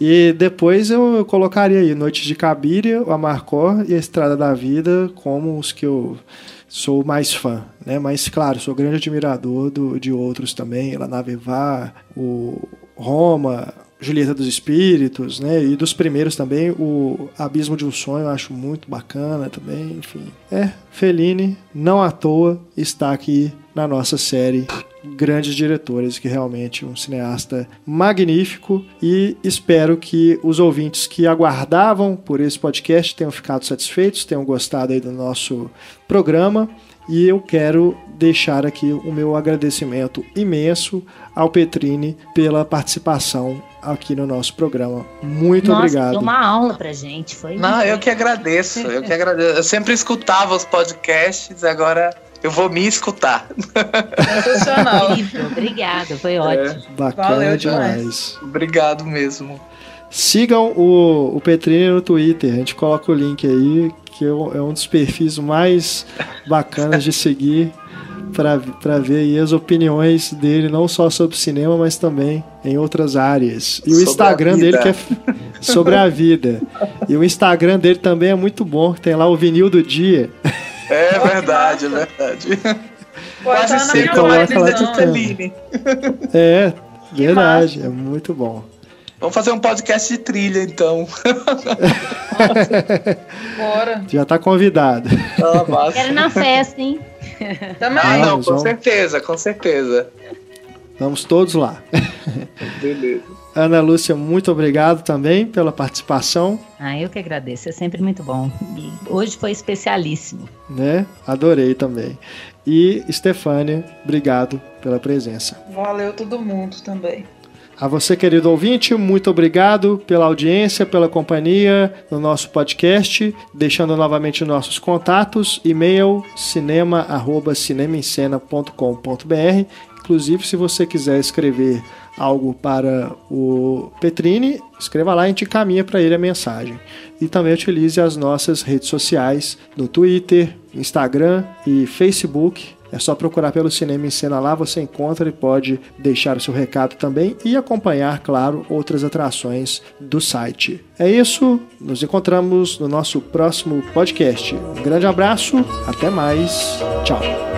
E depois eu colocaria aí Noite de Cabiria, o Amarcor e a Estrada da Vida como os que eu sou mais fã, né? Mas claro, sou grande admirador do, de outros também, La Navevar, o Roma, Julieta dos Espíritos, né? E dos primeiros também, o Abismo de um Sonho, eu acho muito bacana também, enfim. É, Fellini, não à toa, está aqui na nossa série Grandes Diretores, que realmente é um cineasta magnífico e espero que os ouvintes que aguardavam por esse podcast tenham ficado satisfeitos, tenham gostado aí do nosso programa. E eu quero deixar aqui o meu agradecimento imenso ao Petrini pela participação aqui no nosso programa. Muito Nossa, obrigado. Foi uma aula pra gente, foi. Não, eu que agradeço, eu que agradeço. Eu sempre escutava os podcasts, agora Eu vou me escutar. Sensacional. Obrigada, foi ótimo. É, bacana Valeu demais. demais. Obrigado mesmo. Sigam o, o Petrini no Twitter, a gente coloca o link aí, que é um dos perfis mais bacanas de seguir para ver as opiniões dele, não só sobre cinema, mas também em outras áreas. E o sobre Instagram dele que é sobre a vida. E o Instagram dele também é muito bom, tem lá o vinil do dia. É verdade, é verdade. Quase sempre coloca lá de É, verdade, é muito bom. Vamos fazer um podcast de trilha, então. Bora. Já tá convidado. Ah, Quero na festa, hein? Também. Ah, não, com vamos... certeza, com certeza. Vamos todos lá. Beleza. Ana Lúcia, muito obrigado também pela participação. Ah, eu que agradeço, é sempre muito bom. Hoje foi especialíssimo. Né? Adorei também. E Stefânia, obrigado pela presença. Valeu todo mundo também. A você, querido ouvinte, muito obrigado pela audiência, pela companhia no nosso podcast. Deixando novamente nossos contatos: e-mail cinema@cinemaencena.com.br. Inclusive, se você quiser escrever algo para o Petrini, escreva lá e gente encaminha para ele a mensagem. E também utilize as nossas redes sociais no Twitter, Instagram e Facebook é só procurar pelo Cinema em Cena lá, você encontra e pode deixar o seu recado também e acompanhar, claro, outras atrações do site. É isso, nos encontramos no nosso próximo podcast. Um grande abraço, até mais, tchau.